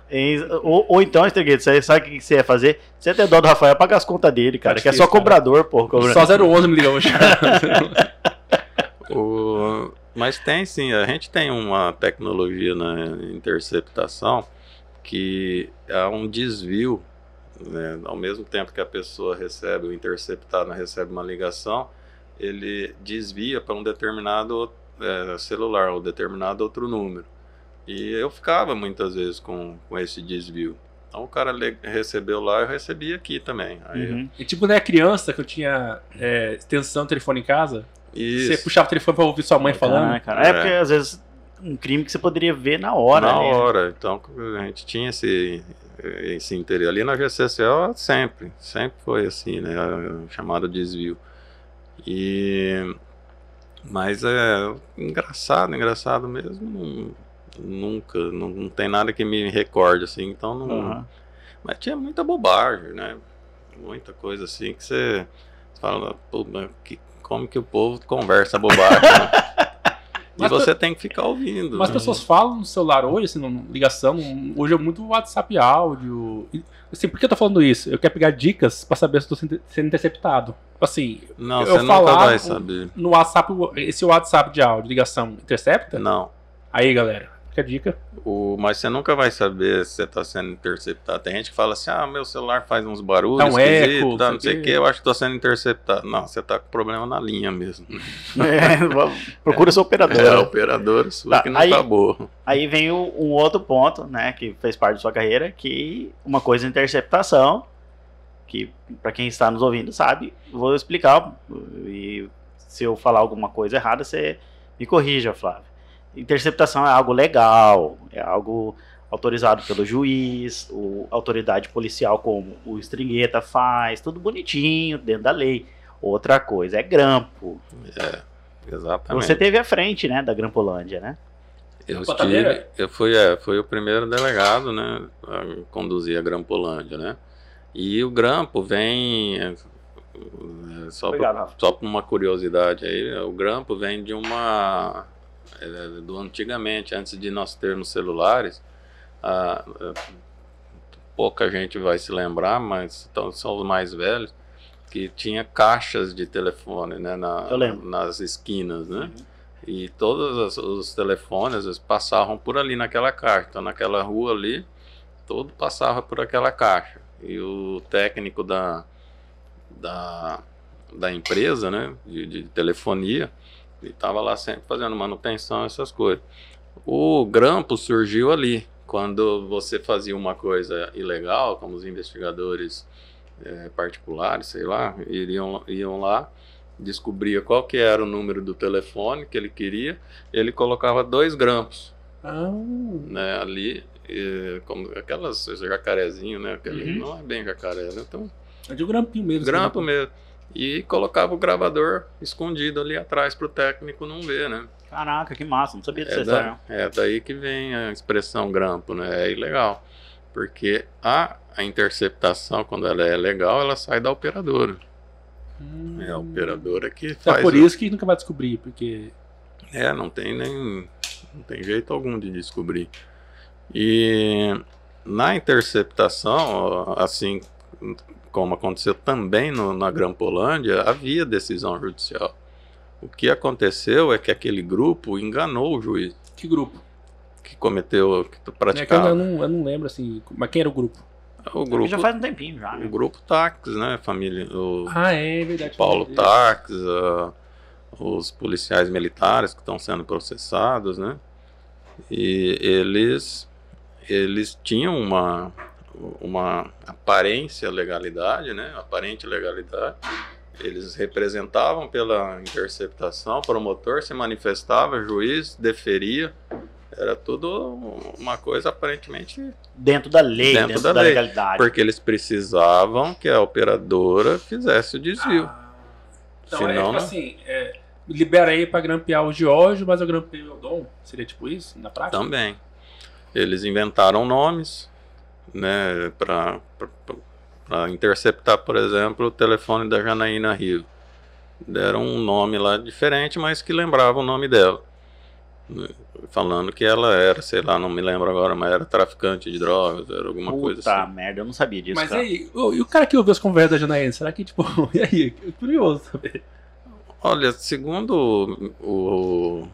Ou, ou então, Estregueto, você sabe o que você ia fazer? Você ia ter dó do Rafael pagar as contas dele, cara. Tá que é só cobrador, pô. cobra- Só 011 me ligou hoje. [laughs] O- Mas tem sim, a gente tem uma tecnologia na interceptação que há um desvio, né? ao mesmo tempo que a pessoa recebe, o interceptado recebe uma ligação, ele desvia para um determinado eh, celular ou determinado outro número. E eu ficava muitas vezes com, com esse desvio. Então o cara recebeu lá, eu recebi aqui também. Aí, Uhum. E tipo, era criança, que eu tinha é, extensão de telefone em casa, Isso. você puxava o telefone pra ouvir sua mãe falando. Ah, cara. É É. porque às vezes um crime que você poderia ver na hora. na né? hora. Então a gente tinha esse, esse interesse. Ali na GCCO sempre, sempre foi assim, né? Chamado desvio. E mas é engraçado, engraçado mesmo. nunca, não, não tem nada que me recorde assim. Então não. Aham. Mas tinha muita bobagem, né? Muita coisa assim que você, fala, Pô, que, como que o povo conversa bobagem? né? [laughs] E Mas você tem que ficar ouvindo. Mas as né? pessoas falam no celular hoje, assim, ligação, hoje é muito WhatsApp áudio. E, Assim, por que eu tô falando isso? Eu quero pegar dicas pra saber se eu tô sendo interceptado. Assim, Não, eu você nunca falava vai saber. no WhatsApp, esse WhatsApp de áudio, ligação, intercepta? Não. Aí, galera, fica a dica. O, mas você nunca vai saber se você está sendo interceptado. Tem gente que fala assim: ah, meu celular faz uns barulhos, um esquisitos, eco, dá não não sei o que, eu acho que estou sendo interceptado. Não, você está com problema na linha mesmo. [laughs] É, procura sua É, a operadora. operadora sua Tá, que não aí- tá boa. Aí vem o- um outro ponto, né, que fez parte da sua carreira, que uma coisa é interceptação, que para quem está nos ouvindo sabe, vou explicar e se eu falar alguma coisa errada, você me corrija, Flávio. Interceptação é algo legal, é algo autorizado pelo juiz, o, autoridade policial como o Stringueta faz, tudo bonitinho, dentro da lei. Outra coisa é grampo. Exatamente. Você teve à frente, né, da Grampolândia, né? Eu Botadeira? estive, eu fui, é, fui o primeiro delegado, né, a conduzir a Grampolândia, né? E o grampo vem, é, é, só Obrigado, pra- só por uma curiosidade aí, o grampo vem de uma, é, do antigamente, antes de nós termos celulares, a- pouca gente vai se lembrar, mas então, são os mais velhos, que tinha caixas de telefone, né, na- nas esquinas, né? Uhum. E todos os, telefones eles passavam por ali naquela caixa. Então, naquela rua ali, todo passava por aquela caixa. E o técnico da, da, da empresa, né, de, de telefonia, ele estava lá sempre fazendo manutenção, essas coisas. O grampo surgiu ali, quando você fazia uma coisa ilegal, como os investigadores eh, particulares, sei lá, iriam, iam lá descobria qual que era o número do telefone que ele queria, ele colocava dois grampos, Ah, né, ali, e, como aquelas jacarezinho, né, aquele, Uhum. não é bem jacaré, né, então, é de um grampinho mesmo. grampo mesmo, e colocava o gravador escondido ali atrás para o técnico não ver, né. Caraca, que massa, não sabia dessa É, da, é daí que vem a expressão grampo, né, é ilegal, porque a, a interceptação, quando ela é legal, ela sai da operadora, Hum. é a operadora que Então, faz por o- isso que nunca vai descobrir, porque. É, não tem nem. Não tem jeito algum de descobrir. E na interceptação, assim como aconteceu também no- na Grampolândia, havia decisão judicial. O que aconteceu é que aquele grupo enganou o juiz Que grupo? que cometeu, que É que eu, praticava. não, eu não lembro assim. Mas quem era o grupo? O grupo, Já faz um tempinho já, o né? grupo Táxi, né? Família, o Ah, é verdade. Paulo. Táxi, a- os policiais militares que estão sendo processados, né? E eles eles tinham uma uma aparência legalidade, né? Aparente legalidade. Eles representavam pela interceptação, o promotor se manifestava, juiz deferia Era tudo uma coisa aparentemente dentro da lei, dentro, dentro da, da lei, legalidade. Porque eles precisavam que a operadora fizesse o desvio. Ah, então Senão, é tipo assim, é, libera aí para grampear o George, mas eu grampeio o Dom. Seria tipo isso, na prática? Também. Eles inventaram nomes, né, para interceptar, por exemplo, o telefone da Janaína Rio. Deram um nome lá diferente, mas que lembrava o nome dela. Né, falando que ela era, sei lá, não me lembro agora, mas era traficante de drogas, era alguma Puta coisa assim. merda, eu não sabia disso. Mas cara. aí, e o cara que ouviu as conversas da Janaína, será que, tipo, [laughs] e aí? Curioso saber. Olha, segundo o, o,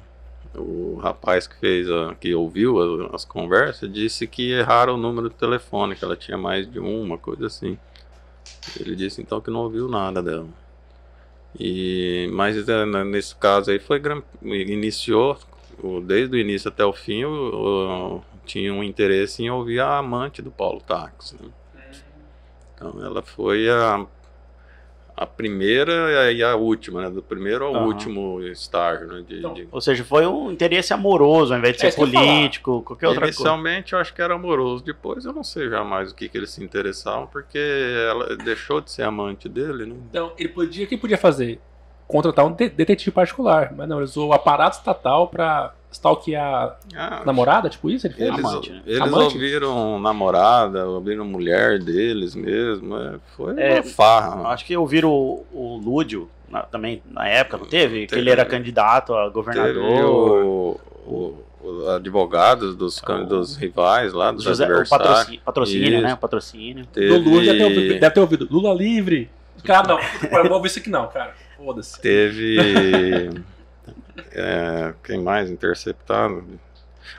o rapaz que fez, a, que ouviu as, as conversas, disse que erraram o número de telefone, que ela tinha mais de uma, coisa assim. Ele disse então que não ouviu nada dela. E, mas é, nesse caso aí foi iniciou desde o início até o fim o, tinha um interesse em ouvir a amante do Paulo Tax. Né? Então ela foi a a primeira e a última, né? Do primeiro ao uhum. último estágio, né? De, então, de... Ou seja, foi um interesse amoroso ao invés de é ser político, qualquer outra coisa. Inicialmente eu acho que era amoroso, depois eu não sei jamais o que, que eles se interessavam, porque ela deixou de ser amante dele, né? Então, ele podia, o que podia fazer? Contratar um detetive particular, mas não, ele usou o aparato estatal para stalkear ah, namorada, tipo isso? Ele fez? Eles, amante, né? eles amante? ouviram namorada, ouviram mulher deles mesmo. É, foi é, uma farra. Acho que ouviram o, o Lúdio na, também na época, não teve? teve? Que ele era candidato a governador. o, o, o advogados dos, o, dos rivais lá, dos José, adversários. O patrocínio, patrocínio né? O patrocínio. Teve... Do Lula deve ter, ouvido, deve ter ouvido. Lula livre. Cara, não. Eu não vou ouvir isso aqui não, cara. Foda-se. Teve... [laughs] É, quem mais interceptado?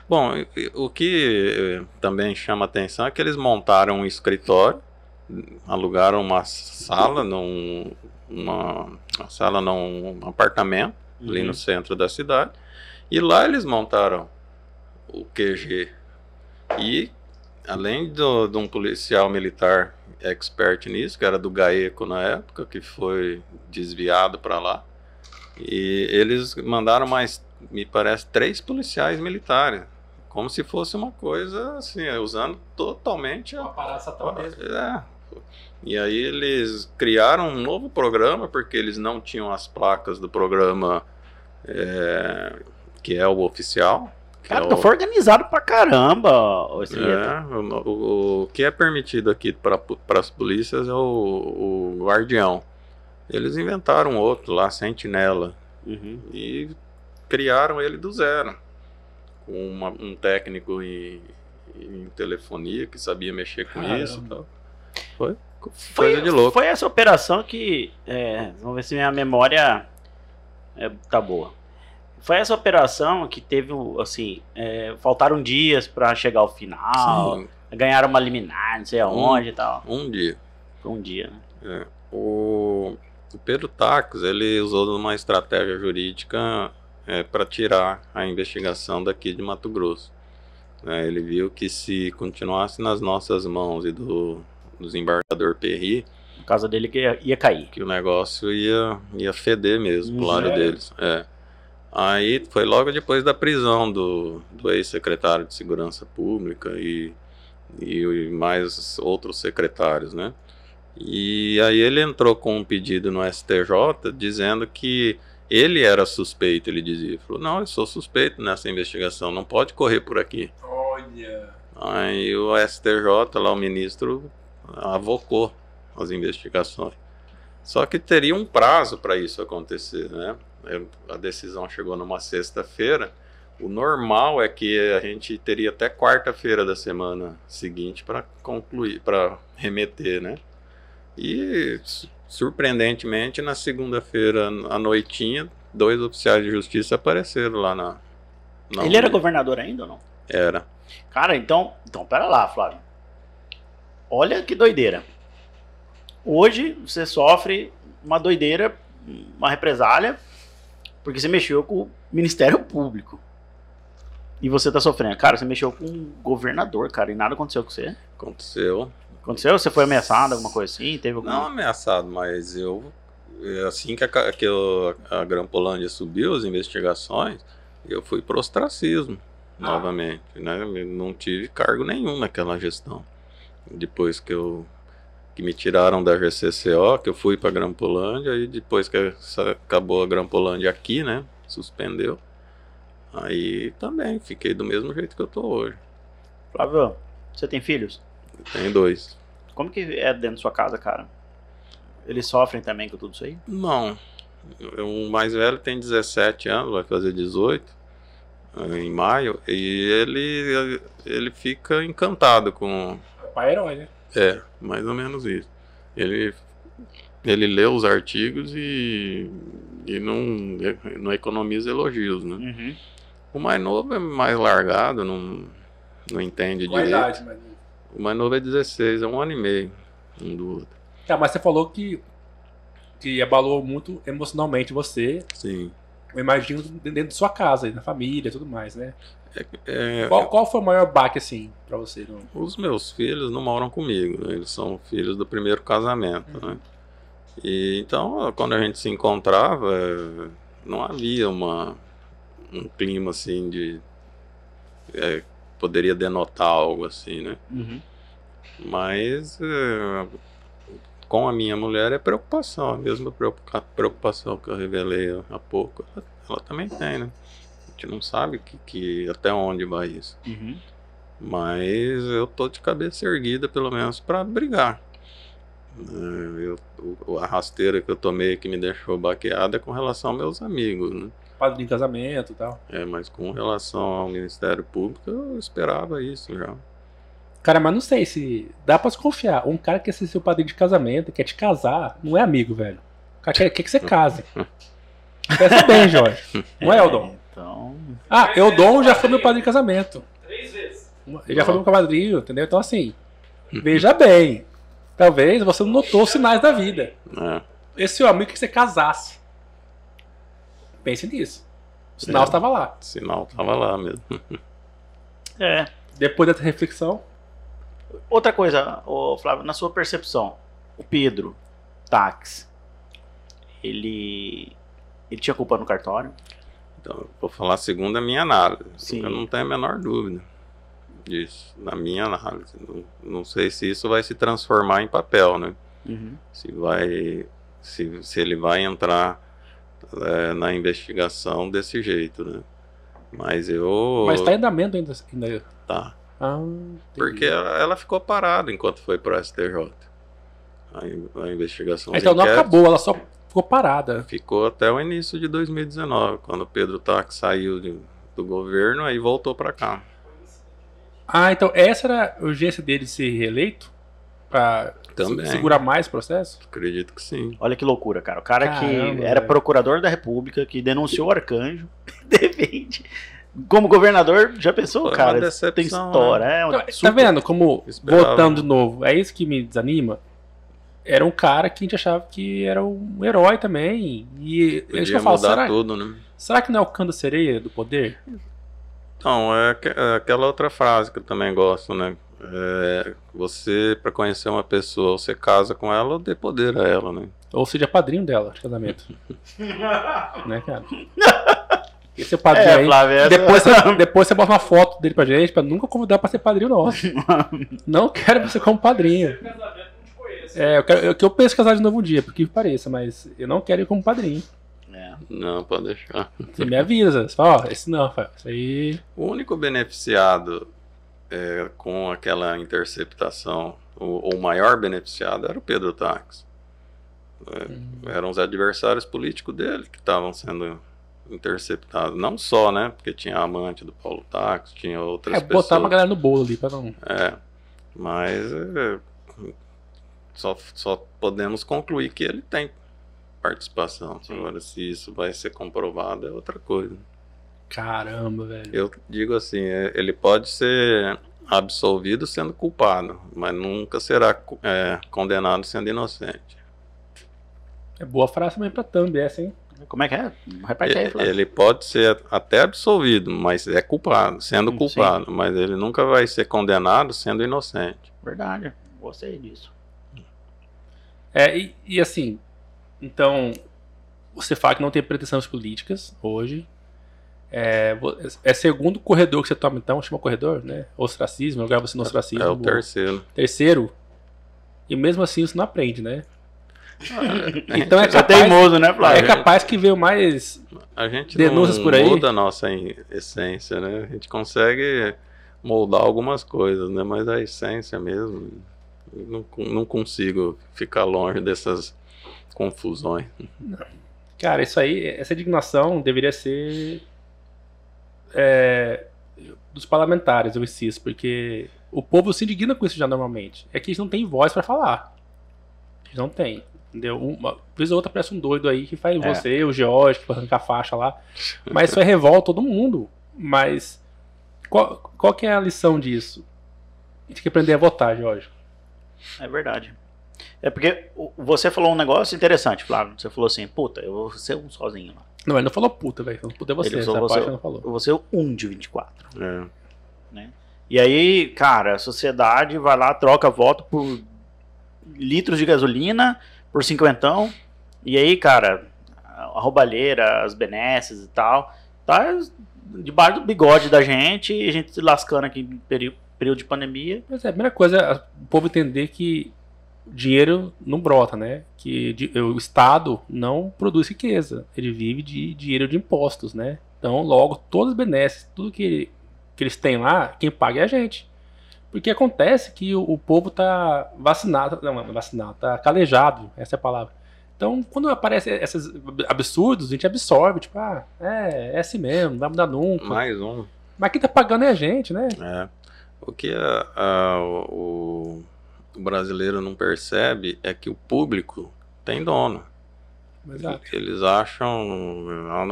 Bom, o que eh, também chama atenção é que eles montaram um escritório, alugaram uma sala num uma, uma sala num apartamento uhum. ali no uhum. centro da cidade e lá eles montaram o QG e além do, de um policial militar expert nisso que era do GAECO na época que foi desviado para lá e eles mandaram mais, me parece, três policiais militares. Como se fosse uma coisa assim, usando totalmente. Uma mesmo. É. E aí eles criaram um novo programa, porque eles não tinham as placas do programa é, que é o oficial. Cara, é então foi organizado pra caramba. É, o, o, o, que é permitido aqui para as polícias é o, o guardião. Eles inventaram outro lá, Sentinela. Uhum. E criaram ele do zero. Com uma, um técnico em, em, telefonia que sabia mexer com Caramba. isso. Tal. Foi foi, de louco. Foi essa operação que. É, vamos ver se minha memória é, tá boa. Foi essa operação que teve, assim, é, faltaram dias para chegar ao final. Sim. Ganharam uma liminar, não sei aonde um, e tal. Um dia. Foi um dia, né? É. O, o Pedro Tacos, ele usou uma estratégia jurídica é, para tirar a investigação daqui de Mato Grosso. É, ele viu que se continuasse nas nossas mãos e do, do desembargador Perry, a casa dele que ia, ia, cair. Que o negócio ia, ia feder mesmo pro lado deles. É. Aí foi logo depois da prisão do, do ex-secretário de Segurança Pública e, e mais outros secretários, né? E aí ele entrou com um pedido no STJ dizendo que ele era suspeito, ele dizia. Ele falou, não, eu sou suspeito nessa investigação, não pode correr por aqui. Olha. Aí o STJ, lá o ministro, avocou as investigações. Só que teria um prazo para isso acontecer, né? A decisão chegou numa sexta-feira. O normal é que a gente teria até quarta-feira da semana seguinte para concluir, para remeter, né? E surpreendentemente, na segunda-feira à noitinha, dois oficiais de justiça apareceram lá na. na Ele era governador ainda ou não? Era. Cara, então, então pera lá, Flávio. Olha que doideira. Hoje você sofre uma doideira, uma represália, porque você mexeu com o Ministério Público. E você tá sofrendo. Cara, você mexeu com um governador, cara, e nada aconteceu com você. Aconteceu. Aconteceu? Você foi ameaçado, alguma coisa assim? Teve alguma... Não ameaçado, mas eu. Assim que a, que eu, a Grampolândia subiu as investigações, eu fui pro ostracismo. novamente. Né? Eu Não tive cargo nenhum naquela gestão. Depois que eu que me tiraram da GCCO, que eu fui para Grampolândia, e depois que acabou a Grampolândia aqui, né? Suspendeu. Aí também fiquei do mesmo jeito que eu tô hoje. Flávio, você tem filhos? Tem dois. Como que é dentro da sua casa, cara? Eles sofrem também com tudo isso aí? Não. O mais velho tem 17 anos, vai fazer 18 eh, em maio, e ele, ele fica encantado com. Pai herói, né? É, mais ou menos isso. Ele, ele lê os artigos e, e não, não economiza elogios, né? Uhum. O mais novo é mais largado, não, não entende a direito. idade, mas... O mais novo é 16, é um ano e meio, um do outro. Tá, mas você falou que, que abalou muito emocionalmente você, Sim. eu imagino, dentro de sua casa, na família e tudo mais, né? É, Qual, qual foi o maior baque, assim, pra você? No... Os meus filhos não moram comigo, né? eles são filhos do primeiro casamento, né? E então, quando a gente se encontrava, eh, não havia uma, um clima assim de. eh, poderia denotar algo assim, né? Uhum. Mas eh, com a minha mulher é preocupação, a mesma preocupa- preocupação que eu revelei há pouco, ela, ela também tem, né? Gente não sabe que, que, até onde vai isso. Uhum. Mas eu tô de cabeça erguida, pelo menos, para brigar. Eh, eu- o- a rasteira que eu tomei que me deixou baqueada é com relação aos meus amigos, né? Padrinho de casamento e tal. É, mas com relação ao Ministério Público, eu esperava isso já. Cara, mas não sei se dá pra se confiar. Um cara que quer ser seu padrinho de casamento, quer te casar, não é amigo, velho. O cara quer, quer que você case. [laughs] Pensa bem, Jorge. Não é, Eldon? Então. Ah, Eldon já foi meu padrinho de casamento. Três vezes. Ele já foi meu padrinho, entendeu? Então, assim, veja bem. Talvez você não notou os sinais da vida. É, Esse seu amigo que você casasse. Pense nisso. O sinal É. estava lá. o sinal tava lá mesmo. É. Depois dessa reflexão, Outra coisa, ô, Flávio, na sua percepção, o Pedro Tax, ele. Ele tinha culpa no cartório? Então, eu vou falar segundo a minha análise. Sim. Eu não tenho a menor dúvida disso, na minha análise. Não, não sei se isso vai se transformar em papel, né? Uhum. Se vai. Se, se ele vai entrar é, na investigação desse jeito, né? Mas eu. mas tá em andamento ainda. ainda. Tá. Ah. Porque ela, ela ficou parada enquanto foi pro STJ. A, a investigação. Então os não acabou, ela só ficou parada. Ficou até o início de 2019, quando o Pedro Tax saiu de- do governo, aí voltou para cá. Ah, então essa era a urgência dele de ser reeleito? Pra Também. se- segurar mais o processo? Acredito que sim. Olha que loucura, cara. O cara Caramba, que era velho. procurador da República, que denunciou o arcanjo, [laughs] defende. Como governador, já pensou, Foi uma cara? decepção, tem história. É, Então, uma tá super- vendo como, Esperava. voltando de novo, é isso que me desanima? Era um cara que a gente achava que era um herói também. E é isso que Podia eu falo, mudar será, tudo, né? será que não é o canto da sereia do poder? Então, é, é aquela outra frase que eu também gosto, né? É, você, para conhecer uma pessoa, você casa com ela ou dê poder a ela, né? Ou seja, padrinho dela de casamento. [laughs] né, cara? Esse é o padrinho É, aí. Flávio, essa- Depois você, depois você bota uma foto dele pra gente, pra nunca convidar pra ser padrinho nosso. [laughs] Não quero você como padrinho. É, eu, quero, eu, que eu penso casar de novo um dia, porque pareça, mas eu não quero ir como padrinho. É. Não, pode deixar. Você me avisa. Você fala, ó, esse não, Rafael. Isso aí. O único beneficiado é, com aquela interceptação, o, o maior beneficiado era o Pedro Tax. É, eram os adversários políticos dele que estavam sendo interceptados. Não só, né? Porque tinha a amante do Paulo Tax, tinha outras É, pessoas. botar uma galera no bolo ali pra não. É, mas é, só, só podemos concluir que ele tem participação. Sim. Agora, se isso vai ser comprovado, é outra coisa. Caramba, velho. Eu digo assim, é, ele pode ser absolvido sendo culpado, mas nunca será é, condenado sendo inocente. É boa frase também pra thumb essa, hein? Como é que é? Repete aí, Flávio. Ele pode ser até absolvido, mas é culpado, sendo Sim. culpado, mas ele nunca vai ser condenado sendo inocente. Verdade. Gostei disso. É, e, e assim, então, você fala que não tem pretensões políticas hoje. É, é segundo corredor que você toma, então, chama corredor, né? Ostracismo, lugar você no ostracismo. É o terceiro. Terceiro. E mesmo assim você não aprende, né? [laughs] Então é é capaz, teimoso, né, é Flávio? capaz que veio mais. A gente Denúncias não por aí? muda a nossa essência, né? A gente consegue moldar algumas coisas, né? Mas a essência mesmo, eu não, não consigo ficar longe dessas confusões. Cara, isso aí, essa indignação deveria ser é, dos parlamentares, eu insisto, porque o povo se indigna com isso já normalmente. É que eles não têm voz pra falar. Eles não têm. Entendeu? Uma vez ou outra parece um doido aí que faz É. você, o George, que vai arrancar a faixa lá. Mas isso aí revolta todo mundo. Mas qual, qual que é a lição disso? A gente tem que aprender a votar, Jorge. É verdade. É porque você falou um negócio interessante, Flávio. Você falou assim, puta, eu vou ser um sozinho lá. Não, ele não falou puta, velho. Puta é você, Ele essa parte você- ele não falou. Eu vou ser um de 24. É. E aí, cara, a sociedade vai lá, troca voto por litros de gasolina, por cinquentão. E aí, cara, a roubalheira, as benesses e tal, tá debaixo do bigode da gente e a gente se lascando aqui em peri- período de pandemia. Mas é, a primeira coisa é o povo entender que dinheiro não brota, né? Que o Estado não produz riqueza. Ele vive de dinheiro de impostos, né? Então, logo, todos os benesses, tudo que, que eles têm lá, quem paga é a gente. Porque acontece que o, o povo tá vacinado, não, não é vacinado, tá calejado, essa é a palavra. Então, quando aparecem esses absurdos, a gente absorve, tipo, ah, é, é assim mesmo, não vai mudar nunca. Mais um. Mas quem tá pagando é a gente, né? É. O que a- a- o, o brasileiro não percebe é que o público tem dono. Exato. Eles acham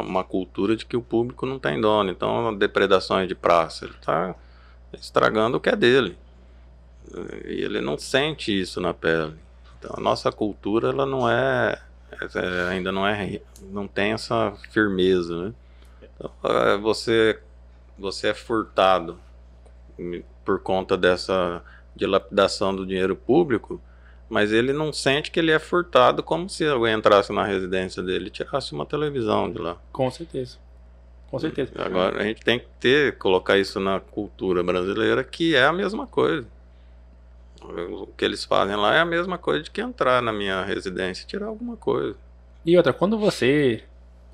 uma cultura de que o público não tem dono. Então, depredações de praça, ele está estragando o que é dele. E ele não sente isso na pele. Então, a nossa cultura ela não é, é, ainda não é, não tem essa firmeza, né? Então, é, você, você é furtado por conta dessa dilapidação do dinheiro público, mas ele não sente que ele é furtado como se alguém entrasse na residência dele e tirasse uma televisão de lá. Com certeza. Com certeza. Agora a gente tem que ter, colocar isso na cultura brasileira, que é a mesma coisa. O que eles fazem lá é a mesma coisa de que entrar na minha residência e tirar alguma coisa. E outra, quando você,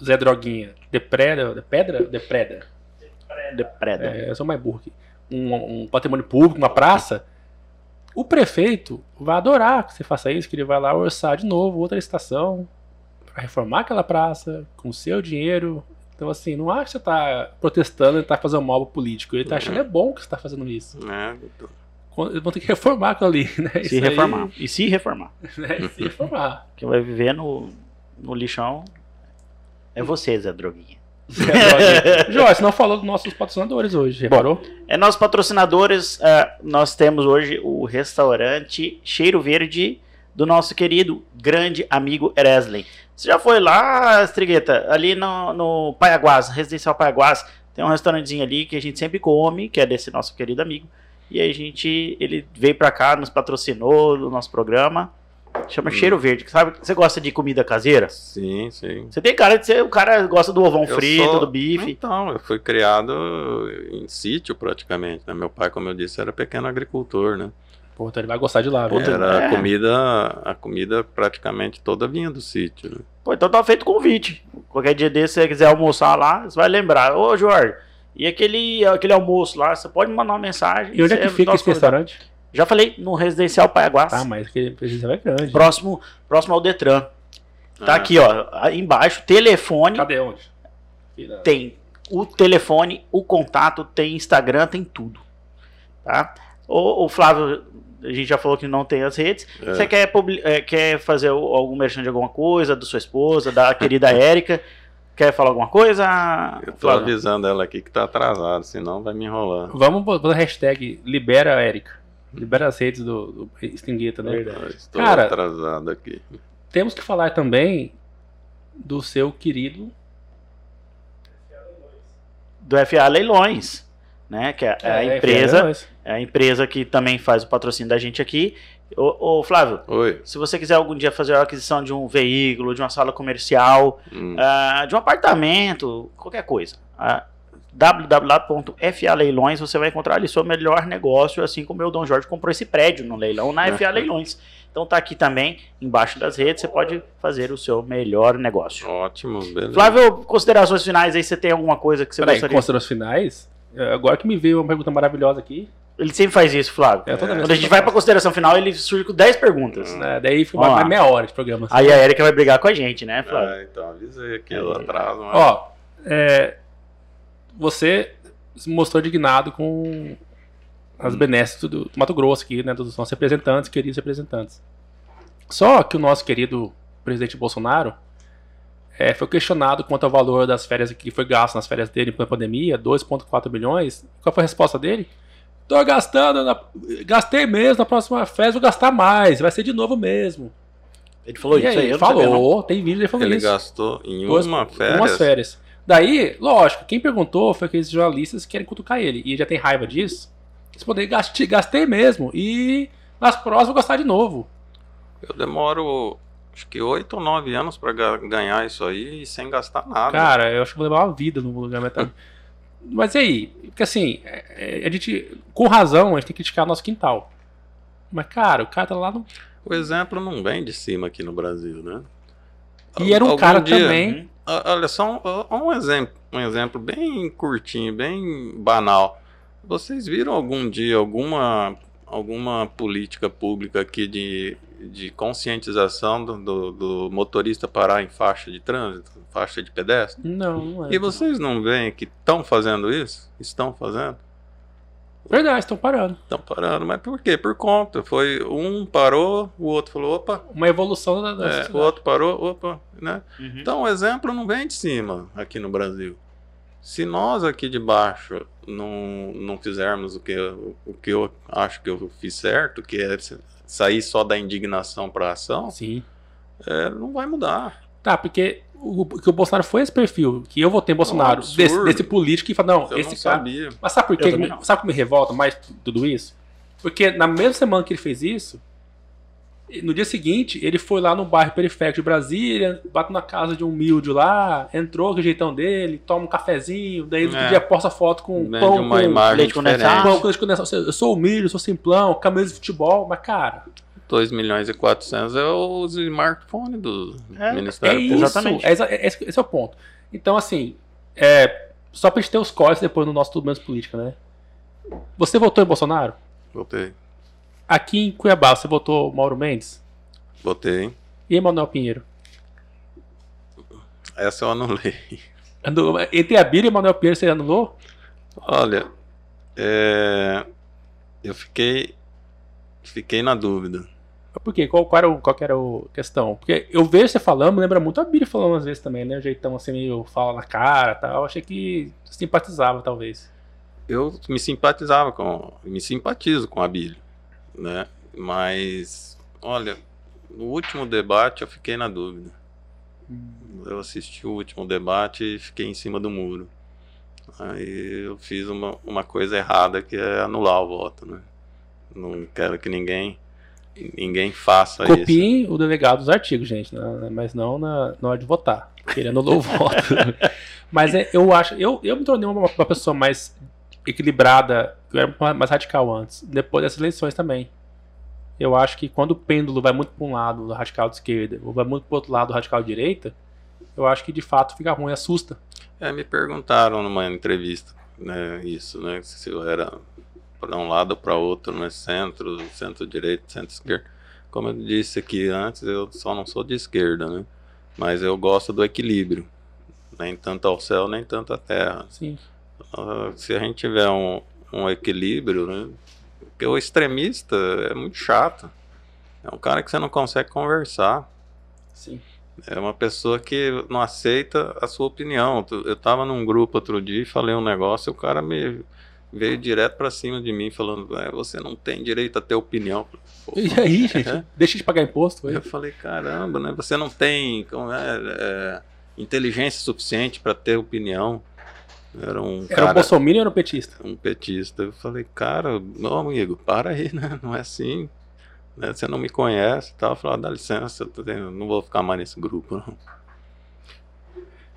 Zé Droguinha, depreda, depedra, depreda, Depreda. é, eu sou mais burro aqui, um, um patrimônio público, uma praça, o prefeito vai adorar que você faça isso, que ele vai lá orçar de novo outra estação para reformar aquela praça com o seu dinheiro. Então, assim, não acha que você tá protestando e tá fazendo mal pro político. Ele tá achando é bom que você tá fazendo isso. Né? Quando- Eles vão ter que reformar aquilo ali, né? Se Isso aí, reformar. E se reformar. [laughs] né? E se reformar. Quem vai viver no, no lixão é você, Zé Droguinha. Você [laughs] não falou dos nossos patrocinadores hoje, reparou? É nossos patrocinadores, é, nós temos hoje o restaurante Cheiro Verde do nosso querido grande amigo Eresley. Você já foi lá, Strigueta, ali no, no Paiaguás, Residencial Paiaguás, tem um restaurantezinho ali que a gente sempre come, que é desse nosso querido amigo. E aí a gente, ele veio pra cá, nos patrocinou no nosso programa. Chama Hum. Cheiro Verde. Sabe, você gosta de comida caseira? Sim, sim. Você tem cara de ser o cara gosta do ovão Eu frito, sou- do bife. Então, eu fui criado em sítio praticamente. Né? Meu pai, como eu disse, era pequeno agricultor, né? Pô, então ele vai gostar de lá, viu? Puta, Era é. a comida, a comida praticamente toda vinha do sítio. Né? Pô, então tá feito convite. Qualquer dia desse, se você quiser almoçar lá, você vai lembrar. Ô, Jorge, e aquele, aquele almoço lá, você pode mandar uma mensagem. E onde é que fica esse convidado. restaurante? Já falei, no Residencial Paiaguás. Ah, mas aquele residencial é grande. próximo, próximo ao Detran. Tá Ah, aqui, ó, embaixo, telefone. Cadê onde? Tem o telefone, o contato, tem Instagram, tem tudo. Tá? O, o Flávio, a gente já falou que não tem as redes. É. Você quer, é, quer fazer algum merchan de alguma coisa, da sua esposa, da querida [laughs] Érica? Quer falar alguma coisa? Eu tô Flávio? avisando ela aqui que tá atrasado, senão vai me enrolar. Vamos botar a hashtag libera a Erika. Libera as redes do, do Stingueta, né? Verdade. Eu Estou Cara- atrasado aqui. Temos que falar também do seu querido. Do FA Leilões, né? Que é, é a É, empresa, é a empresa que também faz o patrocínio da gente aqui. Ô, ô, Flávio, Oi. se você quiser algum dia fazer a aquisição de um veículo, de uma sala comercial, Hum, ah, de um apartamento, qualquer coisa, a www.fa Leilões, você vai encontrar ali seu melhor negócio, assim como o Dom Jorge comprou esse prédio no leilão na FA Leilões. Então tá aqui também, embaixo das redes, você pode fazer o seu melhor negócio. Ótimo, beleza. Flávio, considerações finais aí, você tem alguma coisa que você Peraí, gostaria? considerações finais? É, Agora que me veio uma pergunta maravilhosa aqui. Ele sempre faz isso, Flávio. É, Quando a que gente eu vai pra consideração final, ele surge com 10 perguntas. né, daí fica mais meia hora de programa. Aí a Erika vai brigar com a gente, né, Flávio? É, então avisei aqui o atraso. Mas... Ó, é, você se mostrou indignado com as benesses do, do Mato Grosso aqui, né, dos nossos representantes, queridos representantes. Só que o nosso querido presidente Bolsonaro é, foi questionado quanto ao valor das férias que foi gasto nas férias dele pela pandemia, 2,4 milhões. Qual foi a resposta dele? Tô gastando, na- gastei mesmo, na próxima férias vou gastar mais, vai ser de novo mesmo. Ele falou E isso aí, aí, eu não sabia, falou, tem vídeo ele falando Ele isso. gastou em Duas- uma férias. Umas férias. Daí, lógico, quem perguntou foi aqueles jornalistas que querem cutucar ele. E já tem raiva disso. Eles podem gastei, gastei mesmo. E nas próximas vou gastar de novo. Eu demoro acho que oito ou nove anos pra ga- ganhar isso aí e sem gastar nada. Cara, eu acho que vou levar uma vida no lugar metade. [laughs] Mas e aí? Porque assim, é- é- a gente, com razão, a gente tem que criticar nosso quintal. Mas, cara, o cara tá lá no. O exemplo não vem de cima aqui no Brasil, né? E era um Algum cara dia- também. Olha, só um, um exemplo, um exemplo bem curtinho, bem banal. Vocês viram algum dia alguma, alguma política pública aqui de, de conscientização do, do, do motorista parar em faixa de trânsito, faixa de pedestre? Não, não é. E vocês não veem que estão fazendo isso? Estão fazendo? Verdade, estão parando. Estão parando. Mas por quê? Por conta. Foi um parou, o outro falou, opa, Uma evolução da, da é, o outro parou, opa, né? Uhum. Então o exemplo não vem de cima aqui no Brasil. Se nós aqui de baixo não, não fizermos o que, eu- o que eu acho que eu fiz certo, que é sair só da indignação para ação, Sim. é, não vai mudar. Tá, porque o, que o Bolsonaro foi esse perfil, que eu votei em Bolsonaro, desse, desse político que fala, não, Eu esse não cara. sabia. Mas sabe por quê? Sabe o que me revolta mais tudo isso? Porque na mesma semana que ele fez isso, no dia seguinte, ele foi lá no bairro periférico de Brasília, bateu na casa de um humilde lá, entrou com o jeitão dele, toma um cafezinho, daí no É. dia posta foto com Vende pão uma com leite condensado. pão com leite condensado. Eu sou humilde, eu sou simplão, camisa de futebol, mas cara, 2 milhões e 400 é o smartphone do É, É Ministério isso, Público. Exatamente. é é- esse, esse é o ponto. Então, assim, é, só pra gente ter os cortes depois no nosso Tudo Menos Política, né? Você votou em Bolsonaro? Botei. Aqui em Cuiabá, você votou Mauro Mendes? Botei. E Emanuel Pinheiro? Essa eu anulei. [laughs] Ando- Entre a Bira e Emanuel Pinheiro, você anulou? Olha, é, eu fiquei, fiquei na dúvida. Por quê? Qual, qual, era o, qual era a questão? Porque eu vejo você falando, lembra muito a Bira falando às vezes também, né? O jeitão assim, meio fala na cara e tal. Eu achei que simpatizava, talvez. Eu me simpatizava com, me simpatizo com a Bíblia, né? Mas, olha, no último debate eu fiquei na dúvida. Eu assisti o último debate e fiquei em cima do muro. Aí eu fiz uma, uma coisa errada que é anular o voto, né? Não quero que ninguém ninguém faça isso. Copiem o delegado dos artigos, gente, né? mas não na, na hora de votar. Ele anulou o voto. Mas é, eu acho. Eu, eu me tornei uma, uma pessoa mais equilibrada. Eu era mais radical antes. Depois dessas eleições também. Eu acho que quando o pêndulo vai muito para um lado, do radical de esquerda, ou vai muito para outro lado, do radical de direita, eu acho que de fato fica ruim, assusta. É, me perguntaram numa entrevista, né, isso, né, se eu era para um lado para outro, né, centro, centro-direita, centro-esquerda. Como eu disse aqui antes, eu só não sou de esquerda, né, mas eu gosto do equilíbrio, nem tanto ao céu, nem tanto à terra. Sim. Ah, se a gente tiver um, um equilíbrio, né, porque o extremista é muito chato, é um cara que você não consegue conversar. Sim. É uma pessoa que não aceita a sua opinião. Eu tava num grupo outro dia e falei um negócio e o cara me veio direto pra cima de mim falando: "É, você não tem direito a ter opinião. Pô, E aí, gente? É. Deixa de pagar imposto? Eu Foi? falei: caramba, né? Você não tem como é, é, inteligência suficiente pra ter opinião. Era um Era um cara, bolsominion ou era um petista? um petista. Eu falei: cara, meu amigo, para aí, né? Não é assim. né? Você não me conhece e tal. Eu falei: ah, dá licença, eu não vou ficar mais nesse grupo, não.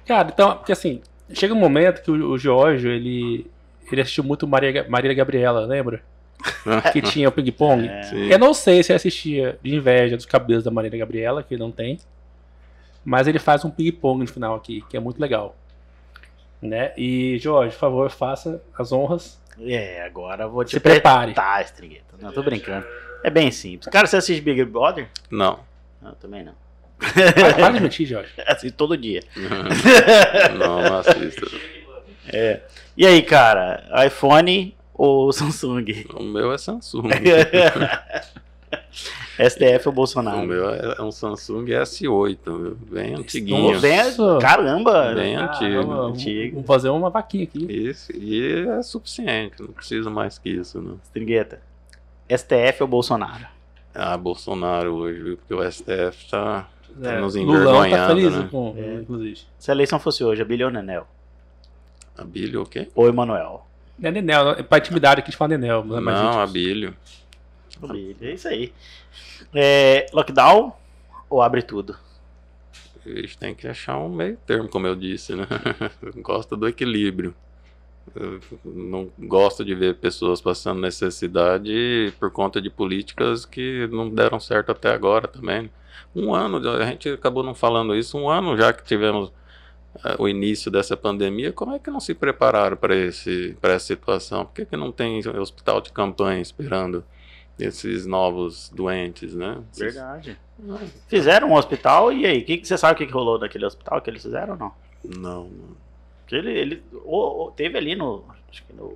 Cara, então, porque assim, Chega um momento que o, o Giorgio, ele, ele assistiu muito Maria, Maria Gabriela, lembra? [laughs] que tinha o ping-pong. É. Eu não sei se ele assistia de inveja dos cabelos da Maria Gabriela, que ele não tem. Mas ele faz um ping-pong no final aqui, que é muito legal. Né? E, Jorge, por favor, faça as honras. É, agora eu vou te Se prepare. Tá, Estrigueta. Não, tô brincando. É bem simples. Cara, você assiste Big Brother? Não. Não, também não. Para, para de mentir, Jorge. [laughs] Assisto todo dia. [laughs] não, não assisto. E aí, cara, iPhone ou [laughs] Samsung? O meu é Samsung. [laughs] STF ou O Bolsonaro? meu é um Samsung S8, viu? bem antiguinho. Bem- caramba! Bem Ah, antigo. vamos, antigo. vamos fazer uma vaquinha aqui. Isso, e é suficiente, não preciso mais que isso, não. Estrigueta. STF ou Bolsonaro? Ah, Bolsonaro hoje, viu? Porque o STF tá, tá É, nos Lulão tá envergonhando, feliz né? com, É. inclusive. Se a eleição fosse hoje, a Billy ou Nenel? Abílio o quê? Ou Emanuel? Não é Nenel, é pra intimidade aqui a gente fala Nenel. Mas Não, gente, Abílio. Billy, é isso aí. É, lockdown ou abre tudo? A gente tem que achar um meio termo, como eu disse, né? [laughs] Gosta do equilíbrio. Eu não gosto de ver pessoas passando necessidade por conta de políticas que não deram certo até agora também. Um ano, a gente acabou não falando isso, um ano já que tivemos o início dessa pandemia, como é que não se prepararam para esse para essa situação? Por que, que não tem hospital de campanha esperando esses novos doentes, né? Esses- Verdade. Fizeram um hospital e aí? Que, que você sabe o que, que rolou naquele hospital que eles fizeram ou não? Não, ele, ele o- o- teve ali no,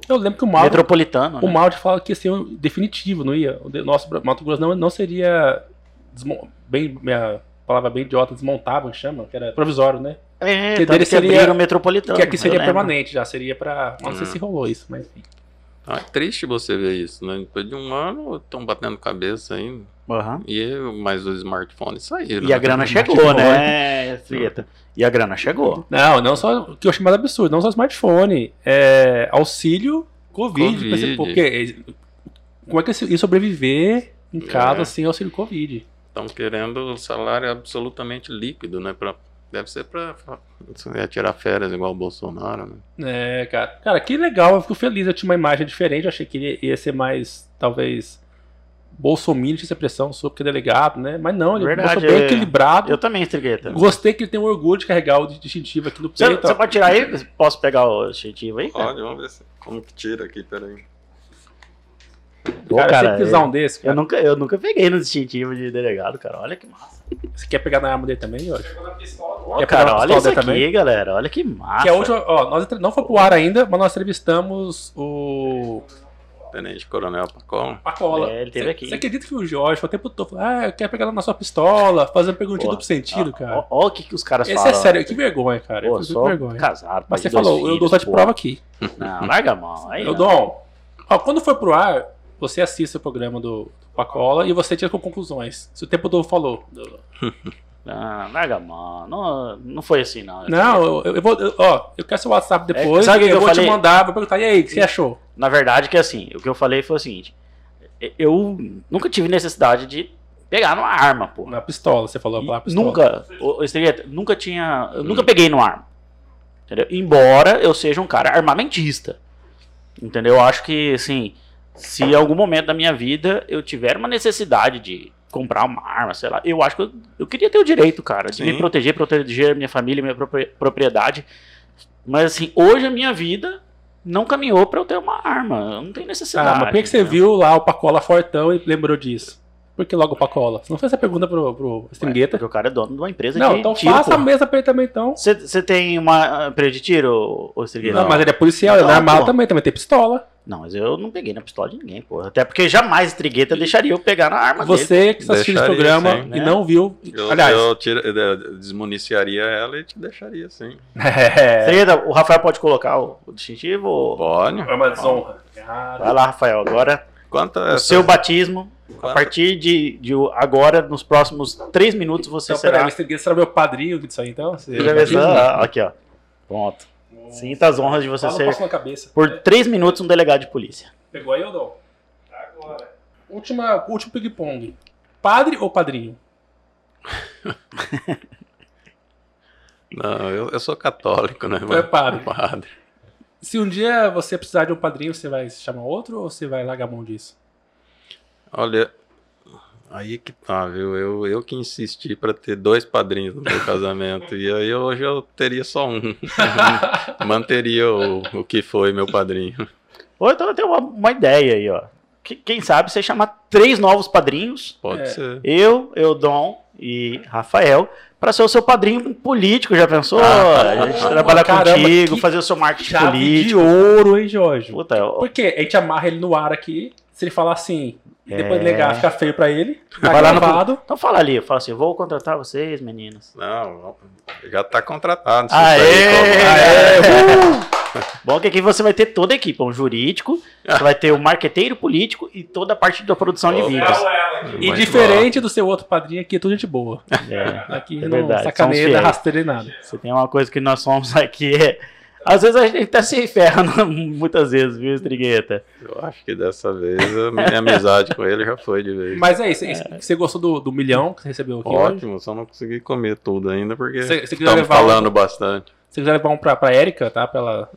Eu lembro que o Mauro, Metropolitano. o né? Mauro fala que ia ser um definitivo, não ia? O nosso Mato Grosso não, não seria desmon- bem, minha palavra bem idiota, desmontável, chama, que era provisório, né? É, que dele que seria- o Metropolitano. que aqui seria permanente já, seria pra. Não sei Hum. se rolou isso, mas enfim. Ah, é triste você ver isso, né? Depois de um ano estão batendo cabeça ainda. Aham. E mas os smartphones saíram. E a né? grana [laughs] chegou, né, Frieta? E a grana chegou. Não, não só. O que eu chamei de absurdo, não só smartphone. É, auxílio Covid. Covid. Porque, como é que ia sobreviver em casa É. sem auxílio Covid? Estão querendo o salário absolutamente líquido, né? Pra, deve ser pra, pra tirar férias igual o Bolsonaro, né? É, cara. Cara, que legal, eu fico feliz. Eu tinha uma imagem diferente, eu achei que ia, ia ser mais, talvez, bolsominion, tinha essa pressão, sou porque é delegado, né? Mas não, ele Verdade, mostrou bem é. equilibrado. Eu também, Estrigueta. Gostei que ele tem um orgulho de carregar o distintivo aqui no Você, peito. você ó. pode tirar aí? Posso pegar o distintivo aí? cara? Pode, vamos ver se, como que tira aqui, peraí. Pô, cara, cara, usar um eu, desse, eu cara. nunca, eu nunca peguei no distintivo de delegado, cara. Olha que massa. Você quer pegar na arma dele também, Jorge? Pegou na pistola. Ó, Quer cara, pegar uma olha isso aqui, também? galera. Olha que massa. Que é a última, ó, nós entre- não foi pro ar ainda, mas nós entrevistamos o Tenente Coronel Pacola. Pacola. É, ele teve aqui. Você acredita que o Jorge foi o tempo todo, falando, ah, eu quero pegar na sua pistola, fazendo perguntinha Pô, duplo sentido, ó, cara. ó, ó o que, que os caras Esse falam. é sério, que vergonha, cara. Pô, eu só com vergonha. casado. Mas você falou, eu filhos, dou só de prova aqui. Não, larga a mão. Aí, Eu não. dou. Ó, quando foi pro ar, você assiste o programa do, do Pacola e você tira com conclusões. Se o tempo todo falou. do- Não, larga mão. Não, não foi assim, não. Não, eu, eu vou. eu- ó, eu quero seu WhatsApp depois. sabe o que eu eu vou te falei? mandar, vou perguntar, e aí, o que você achou? Na verdade, que assim, o que eu falei foi o seguinte: eu nunca tive necessidade de pegar numa arma, pô. Na pistola, você falou a pistola. Nunca, Estrigueta, nunca tinha. Eu nunca peguei numa arma. Entendeu? Embora eu seja um cara armamentista. Entendeu? Eu acho que, assim, se em algum momento da minha vida eu tiver uma necessidade de comprar uma arma, sei lá, eu acho que eu, eu queria ter o direito, cara, de me Sim. proteger, proteger a minha família, minha propri- propriedade. Mas, assim, hoje a minha vida não caminhou pra eu ter uma arma. Eu não tenho necessidade. Ah, mas por que, que você viu lá o Pacola fortão e lembrou disso? Por que logo o Pacola? Você não fez essa pergunta pro, pro Stringueta? Porque o cara é dono de uma empresa Não, de então tiro, faça pô. a mesa pra ele também, então. Você tem uma empresa de tiro, ô Stringueta? Não, mas ele é policial, ele é Não, armado também, também tem pistola. Não, mas eu não peguei na pistola de ninguém, pô. Até porque jamais Trigueta deixaria eu pegar na arma dele. Você que está assistindo Deixaria, programa sim, e né? não viu. Eu, Aliás, eu tira- eu desmuniciaria ela e te deixaria assim. [laughs] é, Trigueta, o Rafael pode colocar o, o distintivo? Pode. é uma desonra. Vai lá, Rafael. Agora, Quanto o seu batismo, a Quanto- partir de, de o- agora, nos próximos três minutos, você Então, peraí, será... o Stringueta será meu padrinho disso aí, então? Você Já pensou? Ah, Aqui, ó. Pronto. Sinta as honras de você Fala, ser, cabeça. por três minutos, um delegado de polícia. Pegou aí não? Agora. Última, último ping-pong. Padre ou padrinho? [laughs] Não, eu, eu sou católico, né? Tu é padre. padre. Se um dia você precisar de um padrinho, você vai chamar outro ou você vai largar a mão disso? Olha, aí que tá, viu? Eu, eu que insisti pra ter dois padrinhos no meu casamento. e aí hoje eu teria só um. [laughs] Manteria o, o que foi meu padrinho. Ou então eu tenho uma, uma ideia aí, ó. Que- Quem sabe você chamar três novos padrinhos, Pode É. ser. eu, Eudon e Rafael, pra ser o seu padrinho político, já pensou? Ah, a gente trabalhar caramba, contigo, fazer o seu marketing Chave de político. ouro, hein, Jorge? Puta, eu- Porque a gente amarra ele no ar aqui, se ele falar assim, e depois É. negar, fica feio pra ele, tá Vai lá no-. Então fala ali, fala assim, vou contratar vocês, meninos. Não, já tá contratado. Aê! Aê! [laughs] Bom que aqui você vai ter toda a equipe, um jurídico, você vai ter o marqueteiro político e toda a parte da produção de vídeos. E diferente do seu outro padrinho aqui, é tudo gente boa. É, Aqui É não verdade, sacaneia, rasteira nem nada. você tem uma coisa que nós somos aqui, é... Às vezes a gente até se ferra, [laughs] muitas vezes, viu, Estrigueta? Eu acho que dessa vez a minha amizade com ele já foi de vez. Mas é isso, você gostou do, do milhão que você recebeu aqui hoje? Ótimo, só não consegui comer tudo ainda porque estamos levar um- falando bastante. Se quiser levar um pra, pra Erika, tá? Pra ela,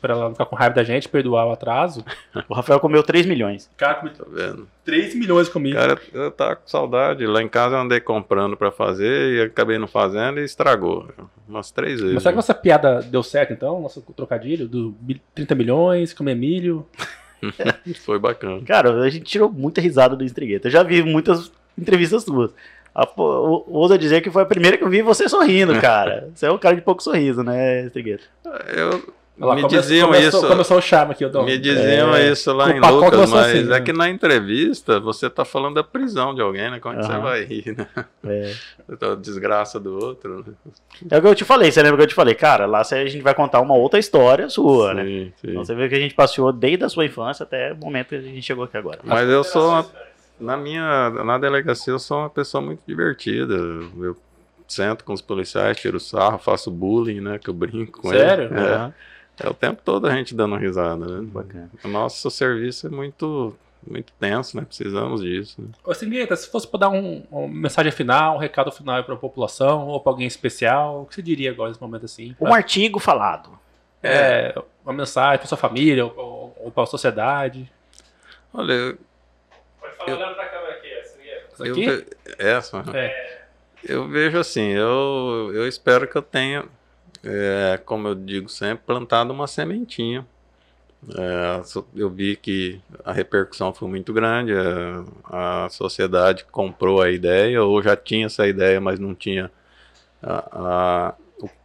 pra ela não ficar com raiva da gente, perdoar o atraso. [laughs] O Rafael comeu 3 milhões. Cara, comi Tá vendo? 3 milhões comigo. Cara, eu tava com saudade. Lá em casa eu andei comprando pra fazer e acabei não fazendo e estragou. Umas três vezes. Mas será que nossa piada deu certo então? Nosso trocadilho do mil- 30 milhões, comer milho. [laughs] Foi bacana. Cara, a gente tirou muita risada do Estrigueta. Eu já vi muitas entrevistas suas. Ousa dizer que foi a primeira que eu vi você sorrindo, cara. [laughs] Você é um cara de pouco sorriso, né, Estrigueta? Eu, Me come- diziam começou, isso. Começou o charme aqui, eu dou. Me diziam É. isso lá em Lucas, mas assim, né? é que na entrevista você tá falando da prisão de alguém, né? Como é que você vai rir, né? É. [laughs] Da desgraça do outro. Né? É o que eu te falei, você lembra que eu te falei? Cara, lá a gente vai contar uma outra história sua, né? Sim, sim. Então você vê que a gente passeou desde a sua infância até o momento que a gente chegou aqui agora. Mas eu sou, uma- na minha, na delegacia eu sou uma pessoa muito divertida. Eu sento com os policiais, tiro sarro, faço bullying, né? Que eu brinco com Sério? eles. É, Aham, é o tempo todo a gente dando risada, né? Bacana. O nosso serviço é muito, muito tenso, né? Precisamos disso. né? Ô, Singueta, se fosse pra dar um, uma mensagem final, um recado final aí pra população, ou pra alguém especial, o que você diria agora nesse momento assim? Um artigo falado. É, uma mensagem pra sua família, ou, ou, ou pra sociedade. Olha, Pode falar olhando pra câmera aqui, essa aqui. Isso eu aqui? ve- essa. É. Eu vejo assim, eu, eu espero que eu tenha, é, como eu digo sempre, plantado uma sementinha. É, eu vi que a repercussão foi muito grande, é, a sociedade comprou a ideia, ou já tinha essa ideia, mas não tinha a- a-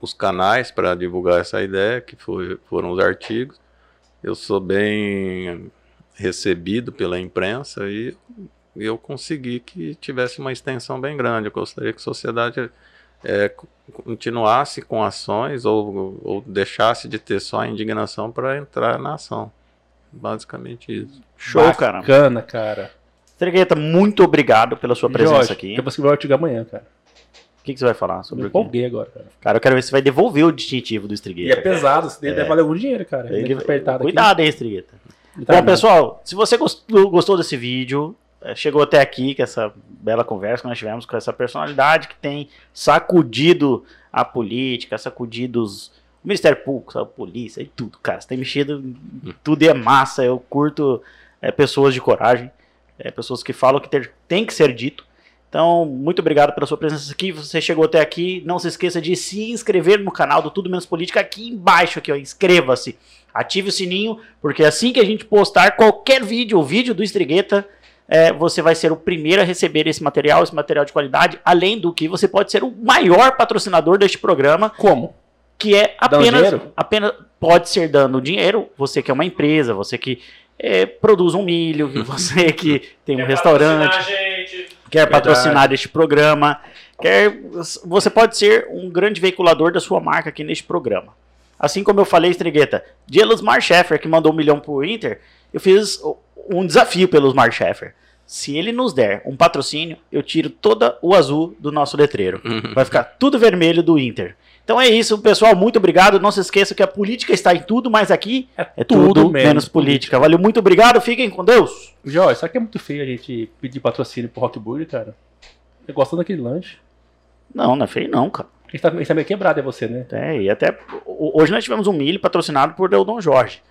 os canais para divulgar essa ideia, que foi- foram os artigos. Eu sou bem recebido pela imprensa e eu consegui que tivesse uma extensão bem grande. Eu gostaria que a sociedade é, co- continuasse com ações ou, ou deixasse de ter só a indignação para entrar na ação. Basicamente isso. Show, cara. Bacana, cara. Estrigueta, muito obrigado pela sua presença Jorge, aqui. Eu vou escrever o artigo amanhã, cara. O que, que você vai falar sobre o quê? empolguei agora, cara. Cara, eu quero ver se você vai devolver o distintivo do E é Estrigueta. pesado, isso daí deve valer algum dinheiro, cara. Ele- Ele apertado Cuidado aí, Estrigueta. aqui. Tá Bom, pessoal, se você gostou, gostou desse vídeo, chegou até aqui com essa bela conversa que nós tivemos com essa personalidade que tem sacudido a política, sacudido os, o Ministério Público, a polícia e tudo, cara. Você tem mexido tudo é massa. Eu curto eh, pessoas de coragem, eh, pessoas que falam que ter- tem que ser dito. Então, muito obrigado pela sua presença aqui. Você chegou até aqui. Não se esqueça de se inscrever no canal do Tudo Menos Política aqui embaixo, aqui. Inscreva-se. Ative o sininho, porque assim que a gente postar qualquer vídeo, o vídeo do Estrigueta, é, você vai ser o primeiro a receber esse material, esse material de qualidade. Além do que, você pode ser o maior patrocinador deste programa, Como? que é Dando apenas, dinheiro? apenas pode ser dando dinheiro. Você que é uma empresa, você que é, produz um milho, você que [laughs] tem um Quer restaurante patrocinar quer Verdade. patrocinar este programa, quer você pode ser um grande veiculador da sua marca aqui neste programa. Assim como eu falei, Estrigueta, de Elusmar Sheffer, que mandou um milhão pro Inter, eu fiz um desafio pelo Sheffer. Se ele nos der um patrocínio, eu tiro todo o azul do nosso letreiro. Vai ficar tudo vermelho do Inter. Então é isso, pessoal. Muito obrigado. Não se esqueça que a política está em tudo, mas aqui é tudo, menos, política. Valeu, muito obrigado. Fiquem com Deus. Jorge, será que é muito feio a gente pedir patrocínio pro Rock Burger, cara? Eu gosto daquele lanche. Não, não é feio não, cara. A gente tá, tá meio quebrado, é você, né? É, e até hoje nós tivemos um milho patrocinado por Deodon Jorge.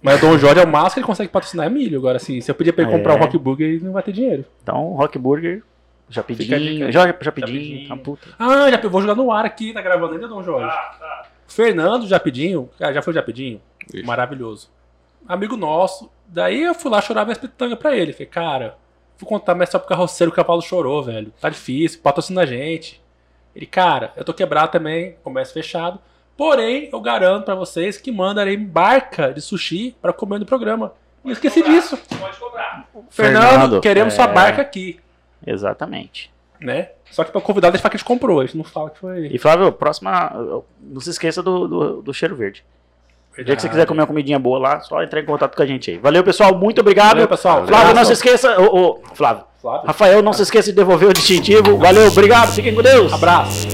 Mas o Dom Jorge é o máximo que ele consegue patrocinar é milho. Agora, assim, se eu pedir pra ele É. comprar um Rock Burger, ele não vai ter dinheiro. Então, Rock Burger, já dica. já, já Japidinho. tá puta. Ah, já, vou jogar no ar aqui, tá gravando ainda, Dom Jorge. Tá, tá. Fernando Japidinho, cara, já foi o Japidinho? Isso. Maravilhoso. Amigo nosso. Daí eu fui lá chorar minhas pitangas pra ele. Falei, cara, vou contar mais só pro carroceiro que o cavalo chorou, velho. Tá difícil, patrocina a gente. Ele, cara, eu tô quebrado também, comércio fechado. Porém, eu garanto pra vocês que mandarei barca de sushi pra comer no programa. E eu esqueci Cobrar. disso. Pode cobrar. Fernando, Fernando, queremos é. sua barca aqui, Exatamente. né? Só que pra convidar, deixa falar que a gente comprou. A gente não fala que foi. E Flávio, próxima, não se esqueça do, do, do cheiro verde. O dia que você quiser comer uma comidinha boa lá, só entrar em contato com a gente aí. Valeu, pessoal, muito obrigado. Valeu, pessoal. Flávio, não se esqueça, ô, ô, Flávio, Flávio. Rafael, não se esqueça de devolver o distintivo. Valeu, obrigado, fiquem com Deus. Abraço.